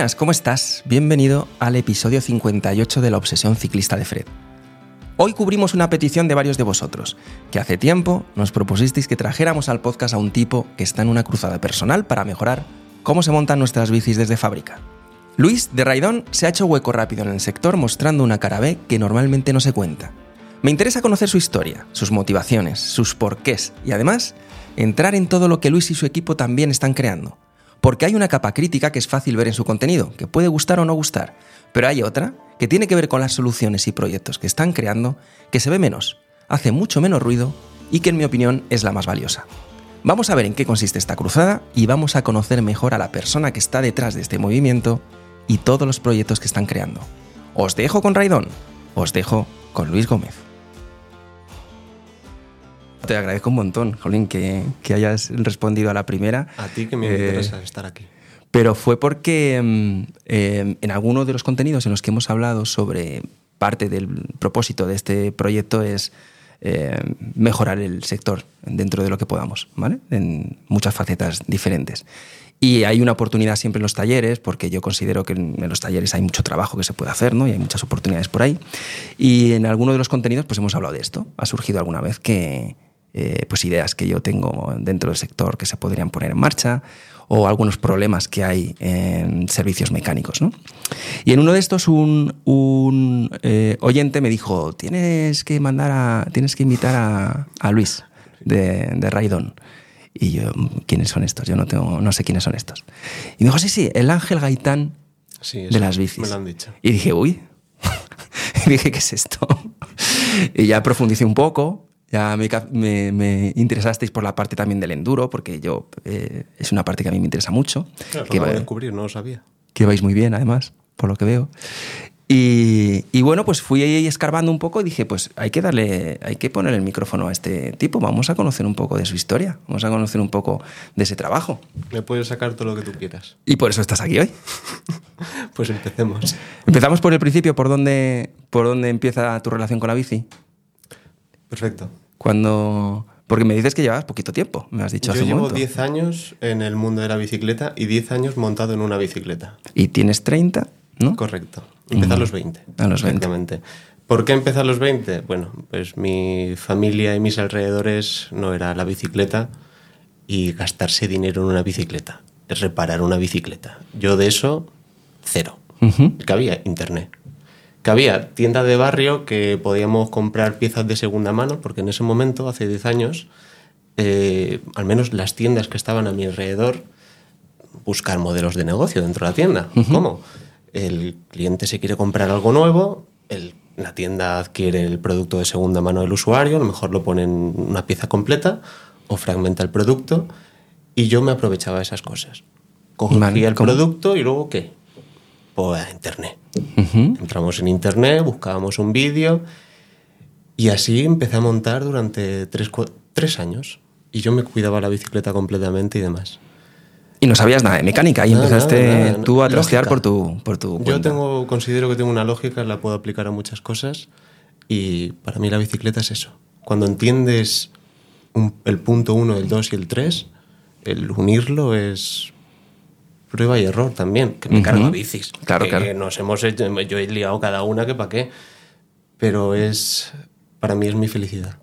Buenas, ¿cómo estás? Bienvenido al episodio 58 de La Obsesión Ciclista de Fred. Hoy cubrimos una petición de varios de vosotros, que hace tiempo nos propusisteis que trajéramos al podcast a un tipo que está en una cruzada personal para mejorar cómo se montan nuestras bicis desde fábrica. Luis de Raidón se ha hecho hueco rápido en el sector mostrando una cara B que normalmente no se cuenta. Me interesa conocer su historia, sus motivaciones, sus porqués y además entrar en todo lo que Luis y su equipo también están creando. Porque hay una capa crítica que es fácil ver en su contenido, que puede gustar o no gustar, pero hay otra que tiene que ver con las soluciones y proyectos que están creando, que se ve menos, hace mucho menos ruido y que en mi opinión es la más valiosa. Vamos a ver en qué consiste esta cruzada y vamos a conocer mejor a la persona que está detrás de este movimiento y todos los proyectos que están creando. Os dejo con Raidón, os dejo con Luis Gómez. Te agradezco un montón, Jolín, que, que hayas respondido a la primera. A ti que me Eh, interesa estar aquí. pero fue porque mm, eh, en alguno de los contenidos en los que hemos hablado sobre parte del propósito de este proyecto es eh, mejorar el sector dentro de lo que podamos, ¿vale? En muchas facetas diferentes. Y hay una oportunidad siempre en los talleres, porque yo considero que en en los talleres hay mucho trabajo que se puede hacer, ¿no? Y hay muchas oportunidades por ahí. Y en alguno de los contenidos, pues hemos hablado de esto. Ha surgido alguna vez que, eh, pues ideas que yo tengo dentro del sector que se podrían poner en marcha o algunos problemas que hay en servicios mecánicos. ¿no? Y en uno de estos un, un, eh, oyente me dijo, tienes que mandar a, tienes que invitar a, a Luis de, de Raidón. Y yo, ¿quiénes son estos? Yo no, tengo, no sé quiénes son estos. Y me dijo, sí, sí, el Ángel Gaitán Sí, de las bicis. Me lo han dicho. Y dije, uy. y dije, ¿qué es esto? y ya profundicé un poco. Ya me, me- me interesasteis por la parte también del enduro, porque yo eh, es una parte que a mí me interesa mucho. Claro, que, lo de va- descubrir, no lo sabía. que vais muy bien, además, por lo que veo. Y, y bueno, pues fui ahí escarbando un poco y dije, pues hay que darle, hay que poner el micrófono a este tipo, vamos a conocer un poco de su historia, vamos a conocer un poco de ese trabajo. Me puedes sacar todo lo que tú quieras. Y por eso estás aquí hoy. Pues empecemos. Empezamos por el principio, por dónde, por dónde empieza tu relación con la bici. Perfecto. Cuando. Porque me dices que llevas poquito tiempo, me has dicho Yo hace un llevo momento. 10 años en el mundo de la bicicleta y 10 años montado en una bicicleta. Y tienes 30, ¿no? Correcto. Empecé a los 20. A los 20. Exactamente. ¿Por qué empecé a los 20? Bueno, pues mi familia y mis alrededores no era la bicicleta y gastarse dinero en una bicicleta, es reparar una bicicleta. Yo de eso, cero. Ujú. que había internet. Que había tiendas de barrio que podíamos comprar piezas de segunda mano, porque en ese momento, hace 10 años, eh, al menos las tiendas que estaban a mi alrededor, buscar modelos de negocio dentro de la tienda. ¿Cómo? El cliente se quiere comprar algo nuevo, el- la tienda adquiere el producto de segunda mano del usuario, a lo mejor lo pone en una pieza completa o fragmenta el producto, y yo me aprovechaba de esas cosas. Cogía Vale, el ¿cómo? producto y luego ¿qué? Pues a internet. Entramos en internet, buscábamos un vídeo y así empecé a montar durante tres, tres años. Y yo me cuidaba la bicicleta completamente y demás. Y no sabías nada de mecánica y Nada, empezaste nada, nada. tú a trastear por tu, por tu Yo tengo, considero que tengo una lógica, la puedo aplicar a muchas cosas y para mí la bicicleta es eso. Cuando entiendes un- el punto uno, el dos y el tres, el unirlo es prueba y error también, que me cargo a bicis. Claro, que claro. Nos hemos hecho, yo he liado cada una que para qué, pero es, para mí es mi felicidad,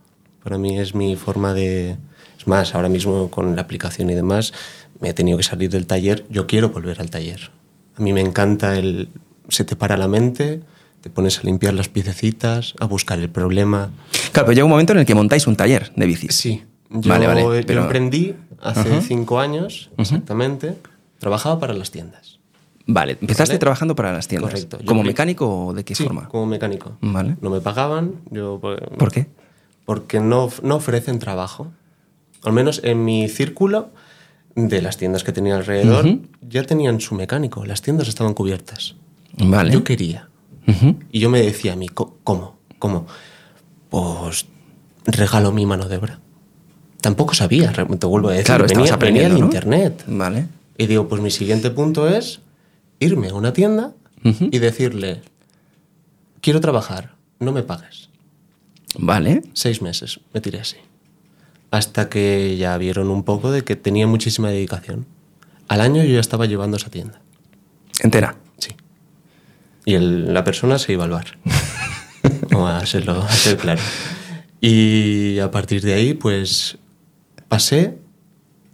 para mí es mi forma de... Es más, ahora mismo con la aplicación y demás, me he tenido que salir del taller, yo quiero volver al taller. A mí me encanta el... Se te para la mente, te pones a limpiar las piececitas, a buscar el problema. Claro, pero llega un momento en el que montáis un taller de bicis. Sí, yo, Vale, vale, yo pero- emprendí hace cinco años, exactamente. Trabajaba para las tiendas. Vale, empezaste Vale. trabajando para las tiendas. Correcto. ¿Como mecánico o de qué Sí, forma? como mecánico. Vale. No me pagaban, yo... pues, ¿Por qué? Porque no, no ofrecen trabajo. Al menos en mi círculo de las tiendas que tenía alrededor, Ujú. ya tenían su mecánico. Las tiendas estaban cubiertas. Vale. Yo quería. Ujú. Y yo me decía a mí, "Co- ¿cómo? ¿Cómo? Pues regalo mi mano de obra. Tampoco sabía, te vuelvo a decir. Claro, venía, venía de ¿no? internet. Vale. Y digo, pues mi siguiente punto es irme a una tienda y decirle, quiero trabajar, no me pagues. Vale. Seis meses, me tiré así. Hasta que ya vieron un poco de que tenía muchísima dedicación. Al año yo ya estaba llevando esa tienda. Entera. Sí. Y el- la persona se iba al bar. Vamos a serlo, a ser claro. Y a partir de ahí, pues pasé,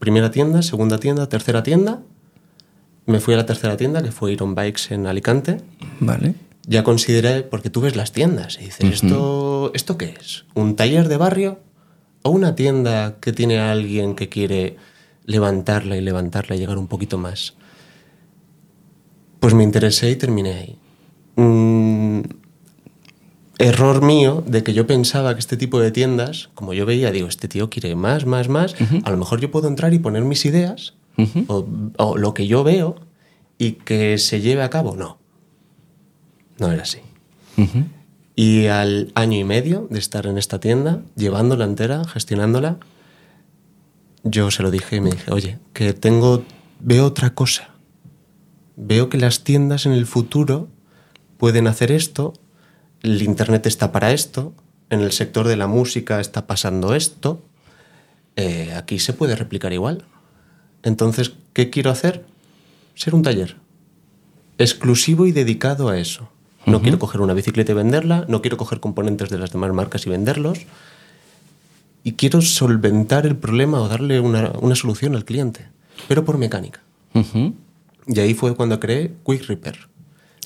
primera tienda, segunda tienda, tercera tienda. Me fui a la tercera tienda, que fue Iron Bikes en Alicante. Vale. Ya consideré, porque tú ves las tiendas y dices, ¿esto, ¿esto qué es? ¿Un taller de barrio? ¿O una tienda que tiene a alguien que quiere levantarla y levantarla y llegar un poquito más? Pues me interesé y terminé ahí. Mm, error mío de que yo pensaba que este tipo de tiendas, como yo veía, digo, este tío quiere más, más, más, a lo mejor yo puedo entrar y poner mis ideas o, o lo que yo veo y que se lleve a cabo. No. No era así. Y al año y medio de estar en esta tienda, llevándola entera, gestionándola, yo se lo dije y me dije, oye, que tengo, veo otra cosa. Veo que las tiendas en el futuro pueden hacer esto, el Internet está para esto, en el sector de la música está pasando esto, eh, aquí se puede replicar igual. Entonces, ¿qué quiero hacer? Ser un taller exclusivo y dedicado a eso. No quiero coger una bicicleta y venderla, no quiero coger componentes de las demás marcas y venderlos. Y quiero solventar el problema o darle una, una solución al cliente, pero por mecánica. Y ahí fue cuando creé Quick Repair.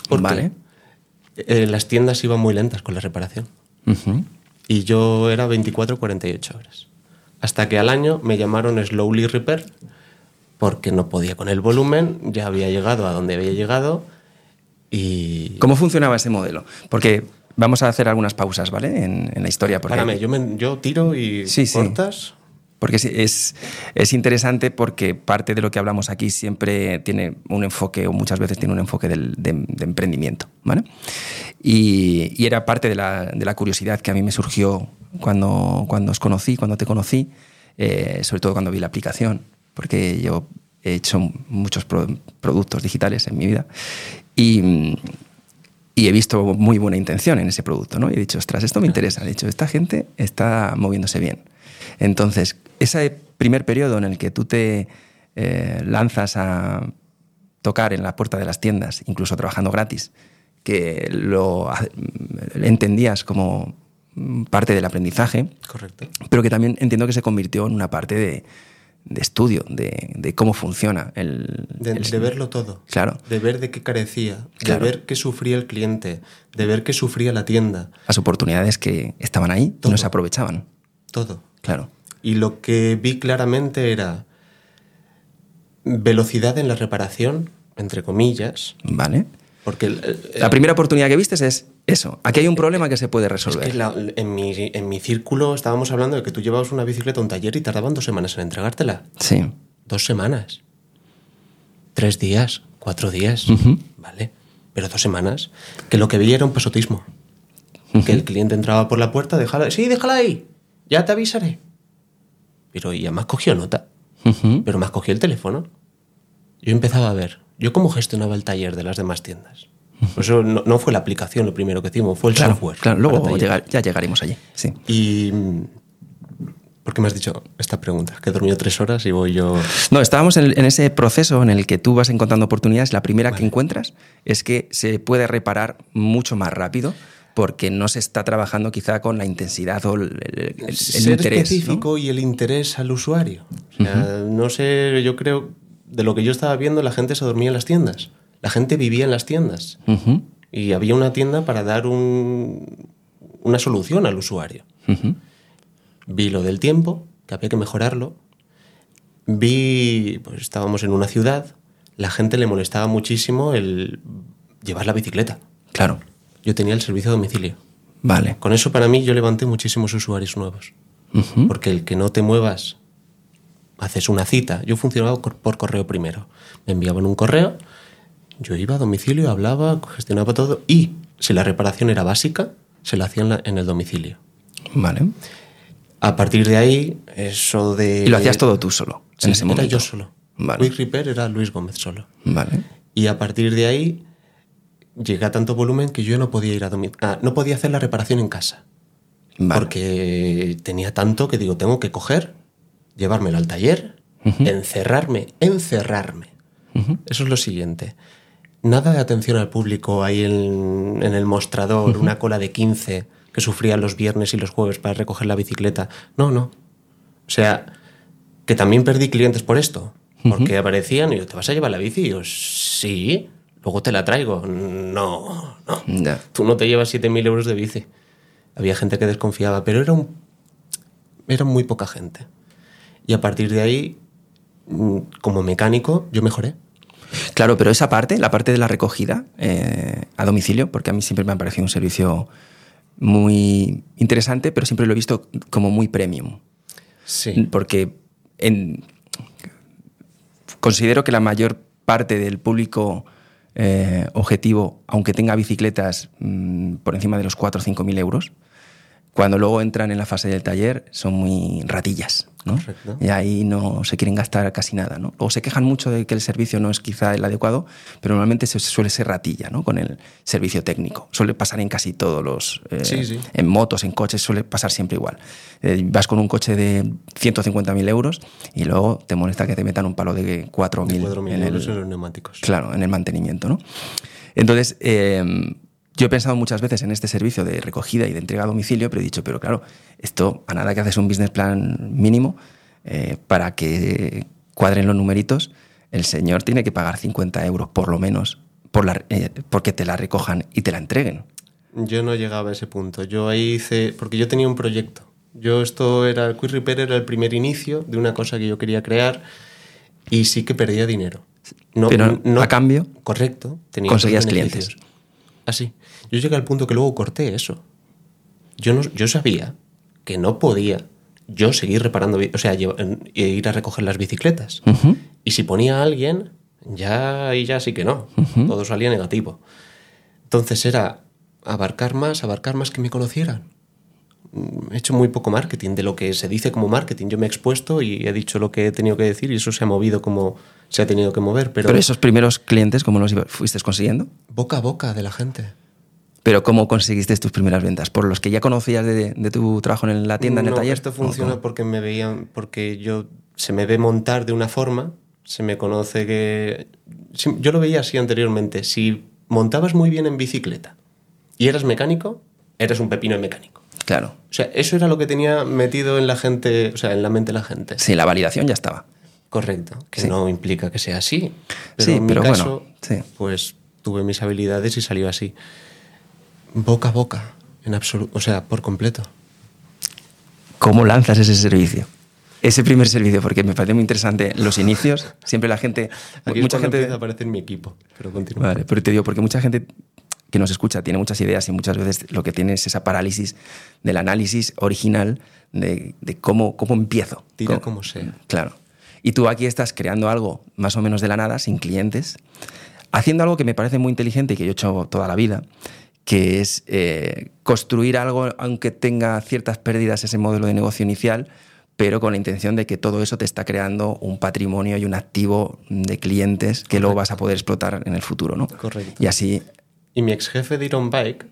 Porque Vale. Eh, las tiendas iban muy lentas con la reparación. Y yo era 24-48 horas. Hasta que al año me llamaron Slowly Repair porque no podía con el volumen, ya había llegado a donde había llegado y... ¿Cómo funcionaba ese modelo? Porque vamos a hacer algunas pausas, ¿vale? En, en la historia. Porque, Párame, yo, me- yo tiro y Sí, sí. Porque sí, es, es interesante porque parte de lo que hablamos aquí siempre tiene un enfoque, o muchas veces tiene un enfoque del- de, de emprendimiento, ¿vale? Y, y era parte de la, de la curiosidad que a mí me surgió cuando, cuando os conocí, cuando te conocí, eh, sobre todo cuando vi la aplicación, porque yo he hecho muchos pro- productos digitales en mi vida y, y he visto muy buena intención en ese producto, ¿no? Y he dicho, ostras, esto me interesa. He dicho, esta gente está moviéndose bien. Entonces, ese primer periodo en el que tú te eh, lanzas a tocar en la puerta de las tiendas, incluso trabajando gratis, que lo entendías como parte del aprendizaje, Correcto. pero que también entiendo que se convirtió en una parte de, de estudio, de, de cómo funciona el, De, el- de verlo todo. Claro. De ver de qué carecía, Claro. de ver qué sufría el cliente, de ver qué sufría la tienda, las oportunidades que estaban ahí y Todo. no se aprovechaban. todo. Claro. Y lo que vi claramente era velocidad en la reparación, entre comillas, ¿Vale? porque el- el- La primera oportunidad que vistes es eso. Aquí hay un problema que se puede Es resolver. que la- en, mi, en mi círculo estábamos hablando de que tú llevabas una bicicleta a un taller y tardaban dos semanas en entregártela. Sí. Dos semanas. Tres días, cuatro días. Vale. Pero dos semanas. Que lo que veía era un pasotismo. Que el cliente entraba por la puerta, déjala. Sí, déjala ahí. Ya te avisaré. Pero y además cogió nota. Ujú. Pero más cogió el teléfono. Yo empezaba a ver. Yo cómo gestionaba el taller de las demás tiendas. Por eso no, no fue la aplicación lo primero que hicimos, fue el Claro, software. claro. Luego llegar- ya llegaremos allí. Sí. Y. ¿Por qué me has dicho esta pregunta? Que he dormido tres horas y voy yo. No, estábamos en, en ese proceso en el que tú vas encontrando oportunidades. La primera que encuentras es que se puede reparar mucho más rápido porque no se está trabajando quizá con la intensidad o el, el- el- el ser interés. ¿no? específico y el interés al usuario. O sea, No sé, yo creo, de lo que yo estaba viendo, la gente se dormía en las tiendas. La gente vivía en las tiendas. Y había una tienda para dar un- una solución al usuario. Vi lo del tiempo, que había que mejorarlo. Vi, pues estábamos en una ciudad, la gente le molestaba muchísimo el llevar la bicicleta. Claro. Yo tenía el servicio a domicilio. Vale. Con eso para mí yo levanté muchísimos usuarios nuevos. Porque el que no te muevas, haces una cita. Yo funcionaba por correo primero. Me enviaban un correo, yo iba a domicilio, hablaba, gestionaba todo y si la reparación era básica, se la hacían en el domicilio. Vale. A partir de ahí, eso de... Y lo hacías todo tú solo Sí, en ese era momento. yo solo. Vale. Quick Repair era Luis Gómez solo. Vale. Y a partir de ahí llegué a tanto volumen que yo no podía ir a ah, no podía hacer la reparación en casa. Vale. Porque tenía tanto que digo, tengo que coger, llevármelo al taller, encerrarme, encerrarme. Eso es lo siguiente. nada de atención al público ahí en, en el mostrador, una cola de 15 que sufría los viernes y los jueves para recoger la bicicleta. No, no. O sea, que también perdí clientes por esto. Porque aparecían y yo, ¿te vas a llevar la bici? Y yo, sí, luego te la traigo. No, no. Tú no te llevas 7.000 euros de bici. Había gente que desconfiaba, pero era, un, era muy poca gente. Y a partir de ahí, mm, como mecánico, yo mejoré. Claro, pero esa parte, la parte de la recogida eh, a domicilio, porque a mí siempre me ha parecido un servicio muy interesante, pero siempre lo he visto como muy premium. Sí. Porque en- considero que la mayor parte del público eh, objetivo, aunque tenga bicicletas mm, por encima de los 4 o 5 mil euros, cuando luego entran en la fase del taller son muy ratillas, ¿no? Correcto. Y ahí no se quieren gastar casi nada, ¿no? O se quejan mucho de que el servicio no es quizá el adecuado, pero normalmente se suele ser ratilla, ¿no? Con el servicio técnico. Suele pasar en casi todos los... eh, Sí, sí. En motos, en coches, suele pasar siempre igual. Eh, vas con un coche de 150.000 euros y luego te molesta que te metan un palo de 4.000 4.000 en el, euros en los neumáticos. Claro, en el mantenimiento, ¿no? Entonces, eh, yo he pensado muchas veces en este servicio de recogida y de entrega a domicilio, pero he dicho, pero claro, esto a nada que haces un business plan mínimo eh, para que cuadren los numeritos, el señor tiene que pagar 50 euros por lo menos por la, eh, porque te la recojan y te la entreguen. Yo no llegaba a ese punto. Yo ahí hice. Porque yo tenía un proyecto. Yo esto era. El Quick Repair era el primer inicio de una cosa que yo quería crear y sí que perdía dinero. No, Pero a cambio, Correcto. Tenía conseguías clientes. Así. Yo llegué al punto que luego corté eso. Yo, no, yo sabía que no podía yo seguir reparando. O sea, ir a recoger las bicicletas. Y si ponía a alguien, ya y ya sí que no. Todo salía negativo. Entonces era abarcar más, abarcar más que me conocieran. Mm, He hecho muy poco marketing de lo que se dice como marketing. Yo me he expuesto y he dicho lo que he tenido que decir y eso se ha movido como se ha tenido que mover. Pero, Pero esos primeros clientes, ¿cómo los fuiste consiguiendo? boca a boca de la gente. Pero ¿cómo conseguiste tus primeras ventas? ¿Por los que ya conocías de, de tu trabajo en la tienda, en el No, taller? Esto ¿O funciona porque me veían, porque yo se me ve montar de una forma, se me conoce que. Yo lo veía así anteriormente. Si montabas muy bien en bicicleta y eras mecánico, eres un pepino de mecánico. Claro. O sea, eso era lo que tenía metido en la gente, o sea, en la mente de la gente. Sí, la validación ya estaba. Correcto. Que Sí. no implica que sea así. Pero Sí, en mi pero bueno, caso, sí. pues tuve mis habilidades y salió así. Boca a boca, en absoluto, o sea, por completo. ¿Cómo lanzas ese servicio? Ese primer servicio, porque me parece muy interesante los inicios. Siempre la gente. Aquí mucha gente. empieza a aparecer mi equipo. Pero continúa. Vale, pero te digo, porque mucha gente que nos escucha tiene muchas ideas y muchas veces lo que tiene es esa parálisis del análisis original de, de cómo, cómo empiezo. Tira Cómo- como sea. Claro. Y tú aquí estás creando algo más o menos de la nada, sin clientes, haciendo algo que me parece muy inteligente y que yo he hecho toda la vida, que es eh, construir algo, aunque tenga ciertas pérdidas ese modelo de negocio inicial, pero con la intención de que todo eso te está creando un patrimonio y un activo de clientes que luego vas a poder explotar en el futuro, ¿no? Correcto. Y así, Y mi ex jefe de Iron Bike,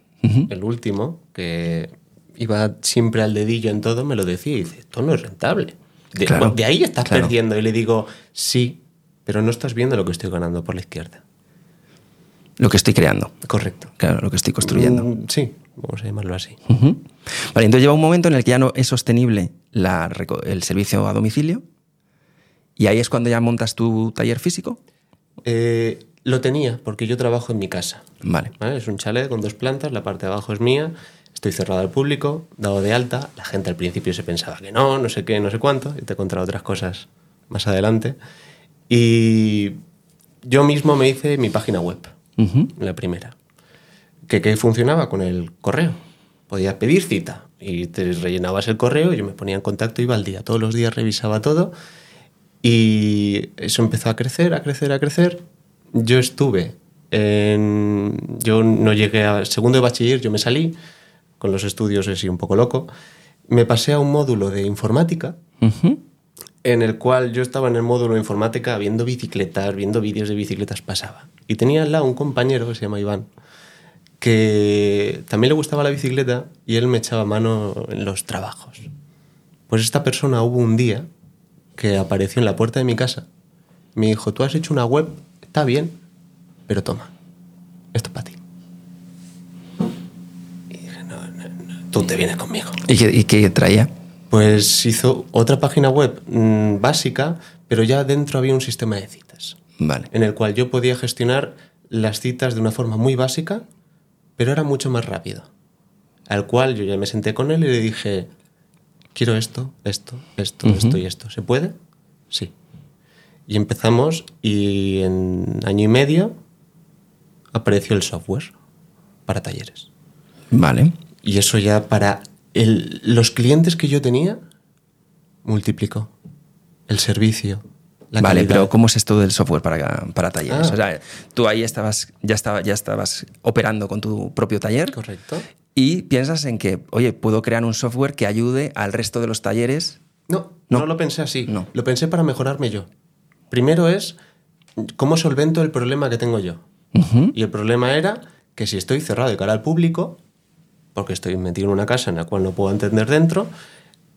el último, que iba siempre al dedillo en todo, me lo decía y dice, esto no es rentable. De, Claro, de ahí estás claro. perdiendo. Y le digo, sí, pero no estás viendo lo que estoy ganando por la izquierda. lo que estoy creando, Correcto. claro, lo que estoy construyendo. Mm, Sí, vamos a llamarlo así. Vale, entonces llega un momento en el que ya no es sostenible la el servicio a domicilio y ahí es cuando ya montas tu taller físico. Eh, lo tenía, porque yo trabajo en mi casa. Vale. ¿vale? Es un chalet con dos plantas, la parte de abajo es mía, estoy cerrado al público, dado de alta. La gente al principio se pensaba que no, no sé qué, no sé cuánto, y te contaré otras cosas más adelante. Y yo mismo me hice mi página web, la primera, que, que funcionaba con el correo. Podías pedir cita y te rellenabas el correo, yo me ponía en contacto, iba al día, todos los días revisaba todo y eso empezó a crecer, a crecer, a crecer. Yo estuve en... Yo no llegué a segundo de bachiller, yo me salí, con los estudios así un poco loco. Me pasé a un módulo de informática, en el cual yo estaba en el módulo de informática viendo bicicletas, viendo vídeos de bicicletas, pasaba. Y tenía al lado un compañero que se llama Iván, que también le gustaba la bicicleta y él me echaba mano en los trabajos. Pues esta persona hubo un día que apareció en la puerta de mi casa. Me dijo, tú has hecho una web, está bien, pero toma. esto es para ti. Y dije, no, no, no, tú te vienes conmigo. ¿Y qué, y qué traía? Pues hizo otra página web mm, básica, pero ya dentro había un sistema de citas, Vale. en el cual yo podía gestionar las citas de una forma muy básica, pero era mucho más rápido. Al cual yo ya me senté con él y le dije, quiero esto, esto, esto, esto y esto. ¿Se puede? Sí. Y empezamos y en año y medio apareció el software para talleres. Vale. Y eso ya para el- los clientes que yo tenía, multiplicó el servicio. La vale, calidad. pero ¿cómo es esto del software para, para talleres? Ah. O sea, tú ahí estabas, ya, estaba, ya estabas operando con tu propio taller Correcto. y piensas en que, oye, puedo crear un software que ayude al resto de los talleres. No, No. no, lo pensé así. No. Lo pensé para mejorarme yo. Primero es cómo solvento el problema que tengo yo. Y el problema era que si estoy cerrado de cara al público, porque estoy metido en una casa en la cual no puedo entender dentro,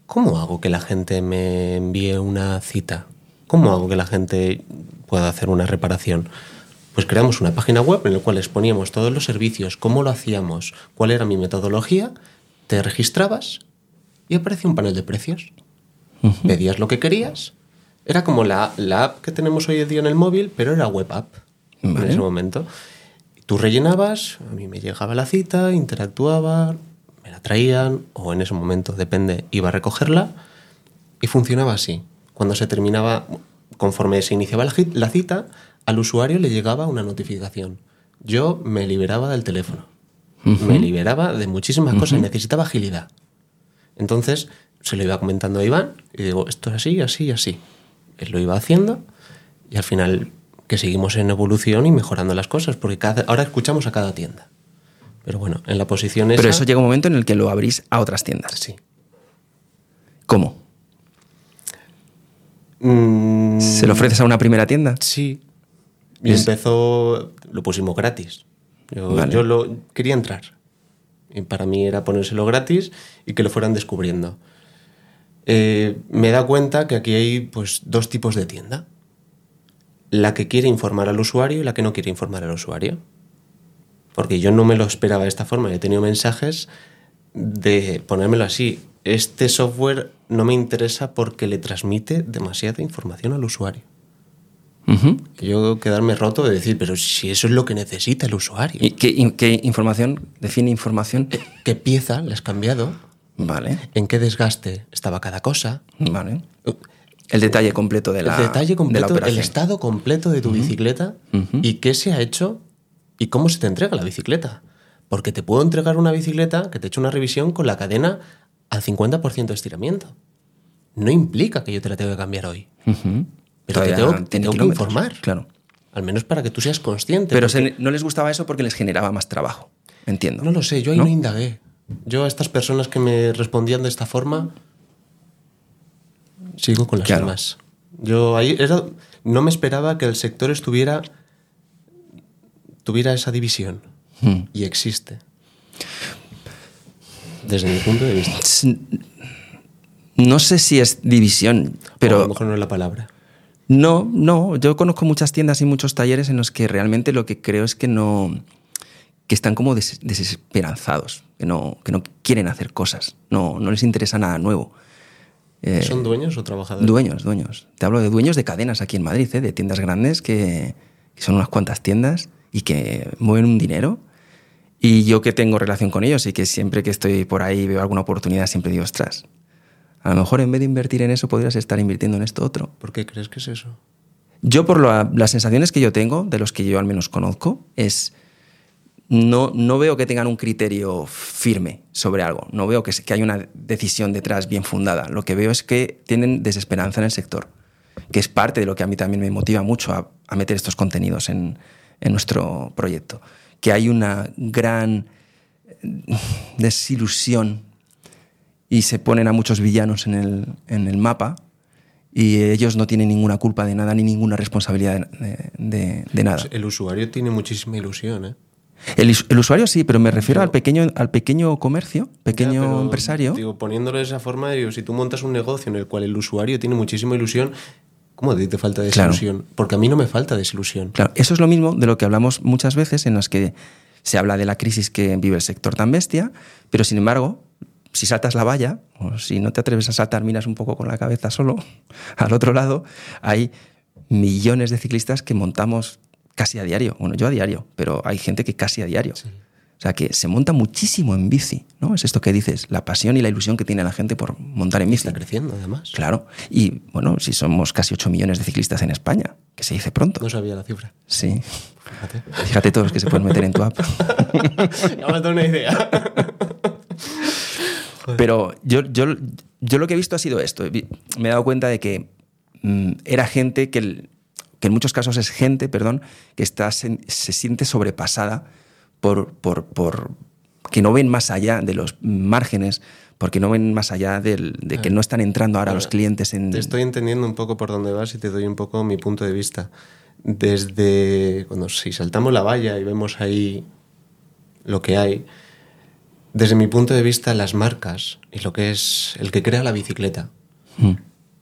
¿cómo hago que la gente me envíe una cita? ¿Cómo hago que la gente pueda hacer una reparación? Pues creamos una página web en la cual exponíamos todos los servicios, cómo lo hacíamos, cuál era mi metodología, te registrabas y aparecía un panel de precios. Pedías lo que querías. Era como la, la app que tenemos hoy en día en el móvil, pero era web app Vale. en ese momento. Tú rellenabas, a mí me llegaba la cita, interactuaba, me la traían, o en ese momento, depende, iba a recogerla, y funcionaba así. Cuando se terminaba, conforme se iniciaba la, la cita, al usuario le llegaba una notificación. Yo me liberaba del teléfono. Me liberaba de muchísimas cosas, necesitaba agilidad. Entonces se lo iba comentando a Iván y digo, esto es así, así, así. Él lo iba haciendo y al final que seguimos en evolución y mejorando las cosas, porque cada, ahora escuchamos a cada tienda. Pero bueno, en la posición esa... Pero eso llega un momento en el que lo abrís a otras tiendas. Sí. ¿Cómo? Mm, ¿Se lo ofreces a una primera tienda? Sí. Y Es- empezó, lo pusimos gratis. Yo, Vale. yo lo quería entrar. Y para mí era ponérselo gratis y que lo fueran descubriendo. Eh, me da cuenta que aquí hay pues, dos tipos de tienda. La que quiere informar al usuario y la que no quiere informar al usuario. Porque yo no me lo esperaba de esta forma. He tenido mensajes de ponérmelo así. Este software no me interesa porque le transmite demasiada información al usuario. Y Yo quedarme roto de decir, pero si eso es lo que necesita el usuario. ¿Y qué, qué información? ¿Define información? ¿Qué pieza le has cambiado? Vale, ¿En qué desgaste estaba cada cosa? vale. El detalle completo de la, el detalle de la completo, el estado completo de tu bicicleta y qué se ha hecho y cómo se te entrega la bicicleta. Porque te puedo entregar una bicicleta que te he hecho una revisión con la cadena al 50% de estiramiento. No implica que yo te la tenga que cambiar hoy. Pero te tengo, te tengo que informar. Claro. Al menos para que tú seas consciente. Pero porque- se- no les gustaba eso porque les generaba más trabajo. Entiendo. No lo sé, yo ahí ¿No? no, indagué. Yo a estas personas que me respondían de esta forma, sigo con las Claro. demás. Yo ahí era, no me esperaba que el sector estuviera tuviera esa división Hmm. y existe. Desde mi punto de vista. No sé si es división, O a pero lo mejor no es la palabra. no, no. Yo conozco muchas tiendas y muchos talleres en los que realmente lo que creo es que no, que están como des- desesperanzados, que no, que no quieren hacer cosas, no, no les interesa nada nuevo. Eh, ¿Son dueños o trabajadores? Dueños, dueños. Te hablo de dueños de cadenas aquí en Madrid, ¿eh? de tiendas grandes que, que son unas cuantas tiendas y que mueven un dinero. Y yo que tengo relación con ellos y que siempre que estoy por ahí veo alguna oportunidad, siempre digo, ostras, a lo mejor en vez de invertir en eso podrías estar invirtiendo en esto otro. ¿Por qué crees que es eso? Yo por la- las sensaciones que yo tengo, de los que yo al menos conozco, es no, no veo que tengan un criterio firme sobre algo, no veo que, haya una decisión detrás bien fundada. Lo que veo es que tienen desesperanza en el sector, que es parte de lo que a mí también me motiva mucho a, meter estos contenidos en, en nuestro proyecto. Que hay una gran eh, desilusión y se ponen a muchos villanos en el, en el mapa y ellos no tienen ninguna culpa de nada ni ninguna responsabilidad de, de- de nada. El usuario tiene muchísima ilusión, ¿eh? El, us- el usuario sí, pero me refiero al pequeño, al pequeño comercio, pequeño Ya, pero, empresario. Digo, poniéndolo de esa forma, digo, si tú montas un negocio en el cual el usuario tiene muchísima ilusión, ¿Cómo te falta Claro. desilusión? Porque a mí no me falta desilusión. Claro, eso es lo mismo de lo que hablamos muchas veces en las que se habla de la crisis que vive el sector tan bestia, pero sin embargo, si saltas la valla, o si no te atreves a saltar, miras un poco con la cabeza solo, al otro lado hay millones de ciclistas que montamos casi a diario. Bueno, yo a diario, pero hay gente que casi a diario. O sea, que se monta muchísimo en bici, ¿no? Es esto que dices, la pasión y la ilusión que tiene la gente por montar en bici. Está creciendo, además. Claro. Y bueno, si somos casi 8 millones de ciclistas en España, que se dice pronto. No sabía la cifra. Sí. Fíjate. Fíjate todos los que se pueden meter en tu app. ya me una idea. Pero yo, yo, yo lo que he visto ha sido esto. Me he dado cuenta de que mm, era gente que, el- que en muchos casos es gente, perdón, que está, se, se siente sobrepasada por, por, por que no ven más allá de los márgenes, porque no ven más allá del- de que no están entrando ahora los clientes en... Te estoy entendiendo un poco por dónde vas y te doy un poco mi punto de vista. Desde cuando si saltamos la valla y vemos ahí lo que hay, desde mi punto de vista las marcas y lo que es el que crea la bicicleta, Mm.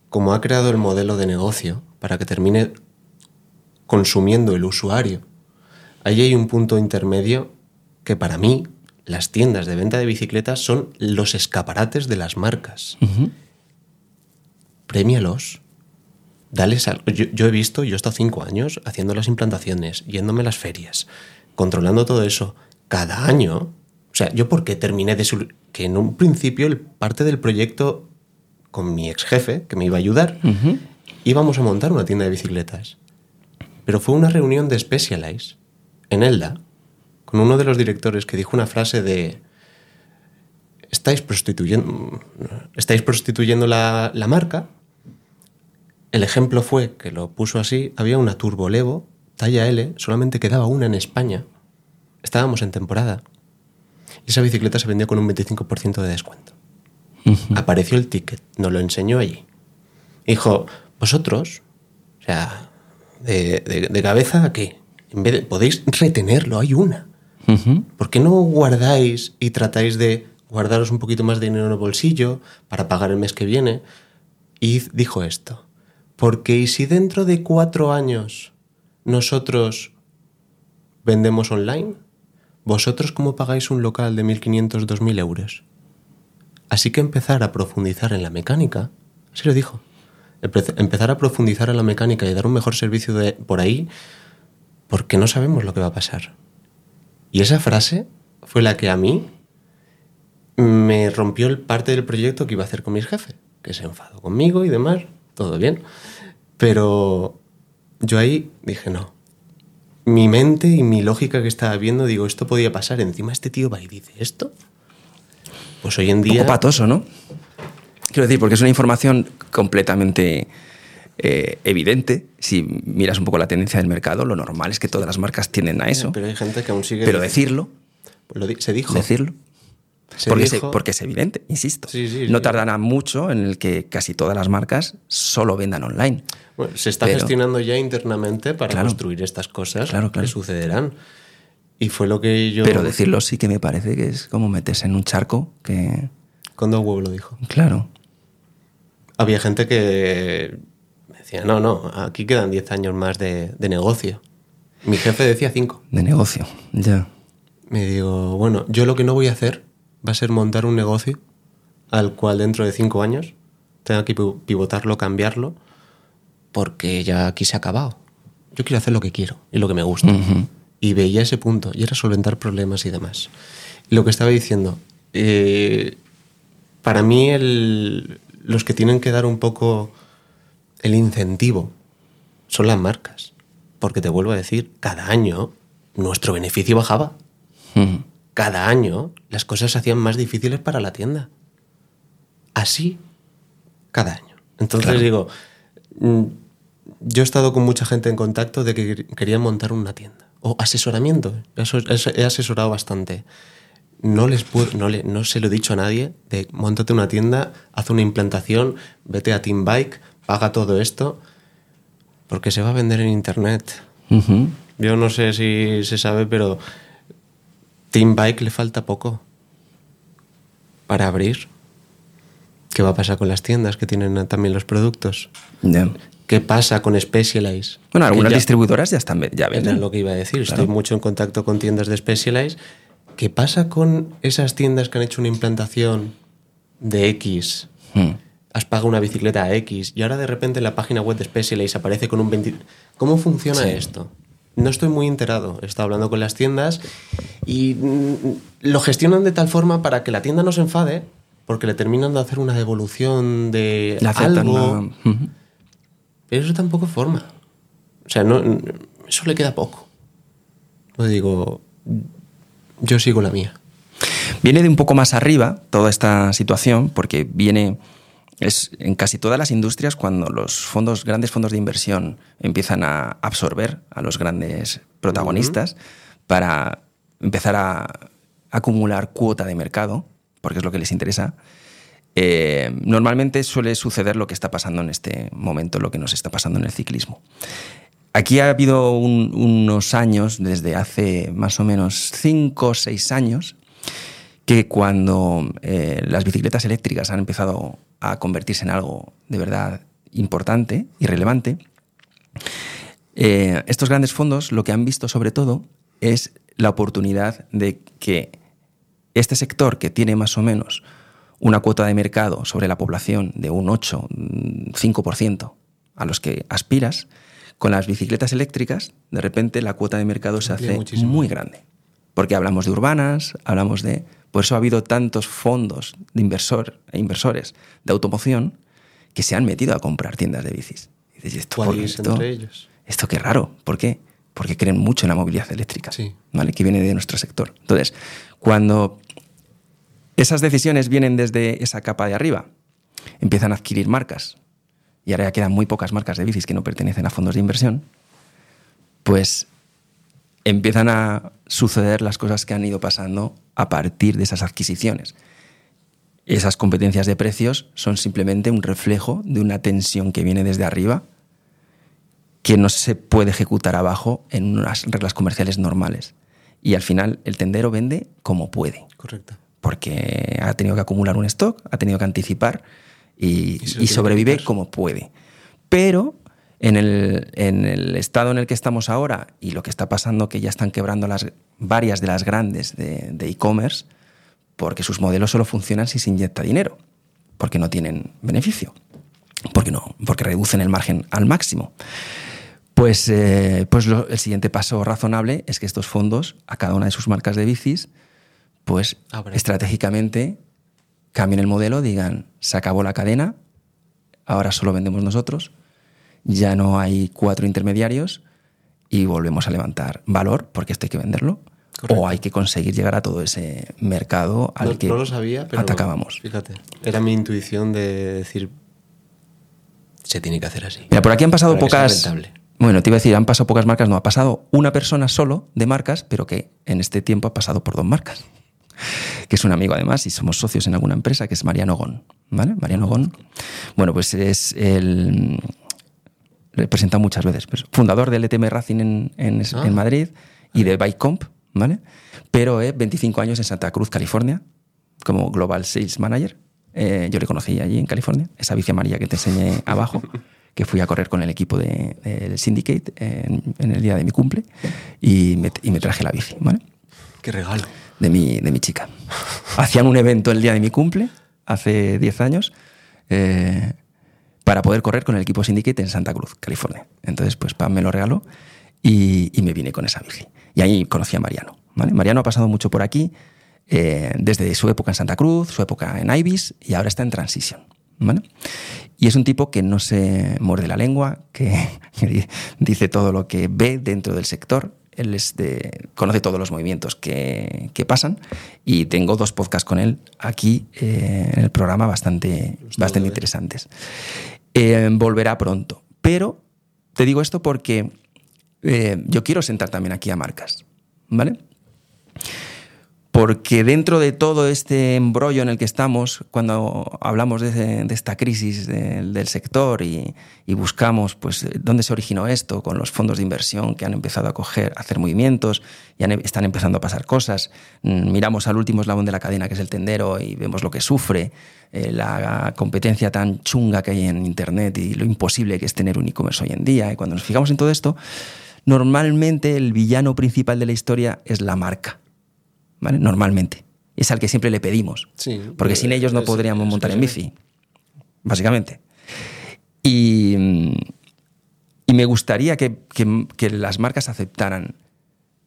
como ha creado el modelo de negocio para que termine consumiendo el usuario, ahí hay un punto intermedio que para mí las tiendas de venta de bicicletas son los escaparates de las marcas premialos. Dales algo. Yo, yo he visto, yo he estado cinco años haciendo las implantaciones, yéndome a las ferias, controlando todo eso. Cada año. O sea, yo porque terminé de su. que en un principio el parte del proyecto con mi ex jefe, que me iba a ayudar, íbamos a montar una tienda de bicicletas. Pero fue una reunión de Specialized en Elda, con uno de los directores que dijo una frase de estáis prostituyendo, estáis prostituyendo la, la marca. El ejemplo fue que lo puso así, había una Turbo Levo, talla L, solamente quedaba una en España. Estábamos en temporada. Y esa bicicleta se vendió con un 25% de descuento. Apareció el ticket, nos lo enseñó allí. Dijo, vosotros, o sea, de, de- de cabeza a qué? En vez de, podéis retenerlo, hay una. Ujú. ¿Por qué no guardáis y tratáis de guardaros un poquito más de dinero en el bolsillo para pagar el mes que viene? Y dijo esto, porque ¿y si dentro de cuatro años nosotros vendemos online? ¿Vosotros cómo pagáis un local de 1.500, 2.000 euros? Así que empezar a profundizar en la mecánica, así lo dijo, empezar a profundizar en la mecánica y dar un mejor servicio de, por ahí, porque no sabemos lo que va a pasar. Y esa frase fue la que a mí me rompió el parte del proyecto que iba a hacer con mis jefes, que se enfadó conmigo y demás, todo bien. Pero yo ahí dije, no. Mi mente y mi lógica que estaba viendo, digo, esto podía pasar. Encima este tío va y dice esto. Pues hoy en Un día... poco patoso, ¿no? Quiero decir, porque es una información completamente eh, evidente. Si miras un poco la tendencia del mercado, lo normal es que todas las marcas tienden a eso. Pero hay gente que aún sigue... Pero decirlo, Lo di- se dijo. decirlo, Se porque, dijo- se- porque es evidente, insisto. Sí, sí, no sí. tardará mucho en el que casi todas las marcas solo vendan online. Bueno, se está Pero- gestionando ya internamente para Claro. construir estas cosas Claro, claro. que sucederán. Y fue lo que yo... Pero decirlo sí que me parece que es como meterse en un charco que... Cuando huevo lo dijo. Claro. Había gente que me decía, no, no, aquí quedan 10 años más de, de negocio. Mi jefe decía 5. De negocio, ya. Me digo, bueno, yo lo que no voy a hacer va a ser montar un negocio al cual dentro de 5 años tenga que pi- pivotarlo, cambiarlo, porque ya aquí se ha acabado. Yo quiero hacer lo que quiero y lo que me gusta. Y veía ese punto, y era solventar problemas y demás. Lo que estaba diciendo, eh, para mí el- los que tienen que dar un poco el incentivo son las marcas. Porque te vuelvo a decir, cada año nuestro beneficio bajaba. Ujú. Cada año las cosas se hacían más difíciles para la tienda. Así, cada año. Entonces Claro. digo, mm, yo he estado con mucha gente en contacto de que querían montar una tienda. O asesoramiento. Eso, eso he asesorado bastante. No les puedo, no, le- no se lo he dicho a nadie de montate una tienda, haz una implantación, vete a Team Bike, paga todo esto, porque se va a vender en internet. Yo no sé si se sabe, pero Team Bike le falta poco para abrir. ¿Qué va a pasar con las tiendas que tienen también los productos? ¿Qué pasa con Specialized? Bueno, algunas ya- distribuidoras ya están ya Era venden. lo que iba a decir. Claro. Estoy mucho en contacto con tiendas de Specialized. ¿Qué pasa con esas tiendas que han hecho una implantación de X? Hmm. Has pagado una bicicleta a X y ahora de repente en la página web de Specialized aparece con un 20... ¿Cómo funciona Sí. esto? No estoy muy enterado. He estado hablando con las tiendas y mm, lo gestionan de tal forma para que la tienda no se enfade porque le terminan de hacer una devolución de aceptan algo. Pero eso tampoco forma. O sea, no, eso le queda poco. Lo digo, yo sigo la mía. Viene de un poco más arriba toda esta situación, porque viene es en casi todas las industrias cuando los fondos, grandes fondos de inversión empiezan a absorber a los grandes protagonistas para empezar a acumular cuota de mercado, porque es lo que les interesa. eh, normalmente suele suceder lo que está pasando en este momento, lo que nos está pasando en el ciclismo. Aquí ha habido un- unos años, desde hace más o menos 5 o 6 años, que cuando eh, las bicicletas eléctricas han empezado a convertirse en algo de verdad importante y relevante, eh, estos grandes fondos lo que han visto sobre todo es la oportunidad de que este sector que tiene más o menos una cuota de mercado sobre la población de un 8, mm, 5% a los que aspiras, con las bicicletas eléctricas, de repente la cuota de mercado se hace muchísimo. muy grande. Porque hablamos de urbanas, hablamos de... Por eso ha habido tantos fondos de inversor, e inversores de automoción que se han metido a comprar tiendas de bicis. Y dices, ¿y esto, por- ¿Cuáles esto- entre ellos? esto qué raro. ¿Por qué? Porque creen mucho en la movilidad eléctrica, Sí. ¿vale? que viene de nuestro sector. Entonces, cuando esas decisiones vienen desde esa capa de arriba, empiezan a adquirir marcas, y ahora ya quedan muy pocas marcas de bicis que no pertenecen a fondos de inversión, pues empiezan a suceder las cosas que han ido pasando a partir de esas adquisiciones. Esas competencias de precios son simplemente un reflejo de una tensión que viene desde arriba que no se puede ejecutar abajo en unas reglas comerciales normales. Y al final el tendero vende como puede, Correcto. porque ha tenido que acumular un stock, ha tenido que anticipar y, sobrevive como puede. Pero en el, en el estado en el que estamos ahora y lo que está pasando, que ya están quebrando las, varias de las grandes de e-commerce, porque sus modelos solo funcionan si se inyecta dinero, porque no tienen beneficio, porque, no, porque reducen el margen al máximo. Pues, eh, pues lo- el siguiente paso razonable es que estos fondos, a cada una de sus marcas de bicis, pues estratégicamente cambien el modelo, digan, se acabó la cadena, ahora solo vendemos nosotros, ya no hay cuatro intermediarios y volvemos a levantar valor, porque esto hay que venderlo, Correcto. o hay que conseguir llegar a todo ese mercado al No, que no lo sabía, pero atacábamos. Fíjate, era mi intuición de decir, se tiene que hacer así. Mira, por aquí han pasado pocas. Bueno, te iba a decir, han pasado pocas marcas, no, ha pasado una persona solo de marcas, pero que en este tiempo ha pasado por dos marcas. Que es un amigo además y somos socios en alguna empresa, que es Mariano Gon. ¿Vale? Mariano Gon. Bueno, pues es el. Lo he presentado muchas veces. pues, fundador del ETM Racing en, en- Ah. en Madrid y de Bike Comp, ¿vale? Pero eh, 25 años en Santa Cruz, California, como Global Sales Manager. Eh, yo le conocí allí en California, esa bici amarilla que te enseñé abajo, que fui a correr con el equipo de- del Syndicate en, en el día de mi cumple y me, y me traje la bici, ¿vale? Qué regalo. De mi, de mi chica. Hacían un evento el día de mi cumple, hace 10 años, eh, para poder correr con el equipo Syndicate en Santa Cruz, California. Entonces, pues Pam me lo regaló y, y me vine con esa bici. Y ahí conocí a Mariano. Mariano ha pasado mucho por aquí, eh, desde su época en Santa Cruz, su época en Ibis y ahora está en Transition. Y es un tipo que no se muerde la lengua, que, que di- dice todo lo que ve dentro del sector. Él es de- conoce todos los movimientos que, que pasan y tengo dos podcasts con él aquí eh, en el programa bastante, bastante ver. interesantes. Eh, volverá pronto. Pero te digo esto porque eh, yo quiero sentar también aquí a marcas. ¿Vale? Porque dentro de todo este embrollo en el que estamos, cuando hablamos de, esta crisis de, del sector y, buscamos pues, dónde se originó esto, con los fondos de inversión que han empezado a, coger, a hacer movimientos y han, están empezando a pasar cosas, mm, miramos al último eslabón de la cadena, que es el tendero, y vemos lo que sufre, eh, la competencia tan chunga que hay en Internet y lo imposible que es tener un e-commerce hoy en día. Y cuando nos fijamos en todo esto, normalmente el villano principal de la historia es la marca ¿vale? Normalmente. Es al que siempre le pedimos. Sí, porque sin ellos no podríamos montar en bici, básicamente. Y, y me gustaría que, que, que, las marcas aceptaran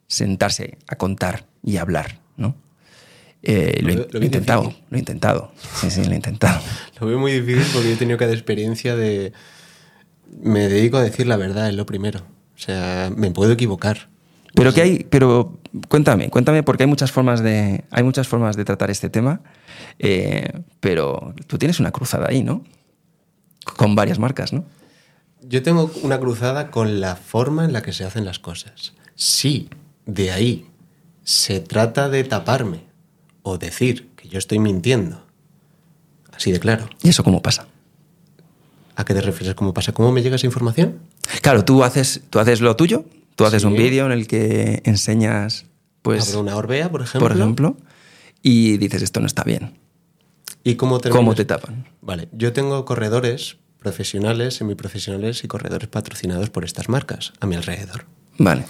sentarse a contar y hablar, ¿no? Eh, lo, lo, lo, he intentado, difícil. lo he intentado. Sí, sí, lo he intentado. Lo veo muy difícil porque he tenido cada experiencia de... Me dedico a decir la verdad, es lo primero. O sea, me puedo equivocar. Pero que hay, pero cuéntame, cuéntame porque hay muchas formas de, hay muchas formas de tratar este tema, eh, pero tú tienes una cruzada ahí, ¿no? Con varias marcas, ¿no? Yo tengo una cruzada con la forma en la que se hacen las cosas. Sí, de ahí se trata de taparme o decir que yo estoy mintiendo. Así de claro. ¿Y eso cómo pasa? ¿A qué te refieres? ¿Cómo pasa? ¿Cómo me llega esa información? Claro, tú haces, tú haces lo tuyo, Tú haces sí. un vídeo en el que enseñas, pues. Abro una Orbea, por ejemplo. Por ejemplo. Y dices, esto no está bien. ¿Y cómo, ¿Cómo te tapan? Vale, yo tengo corredores profesionales, semiprofesionales y corredores patrocinados por estas marcas a mi alrededor. Vale.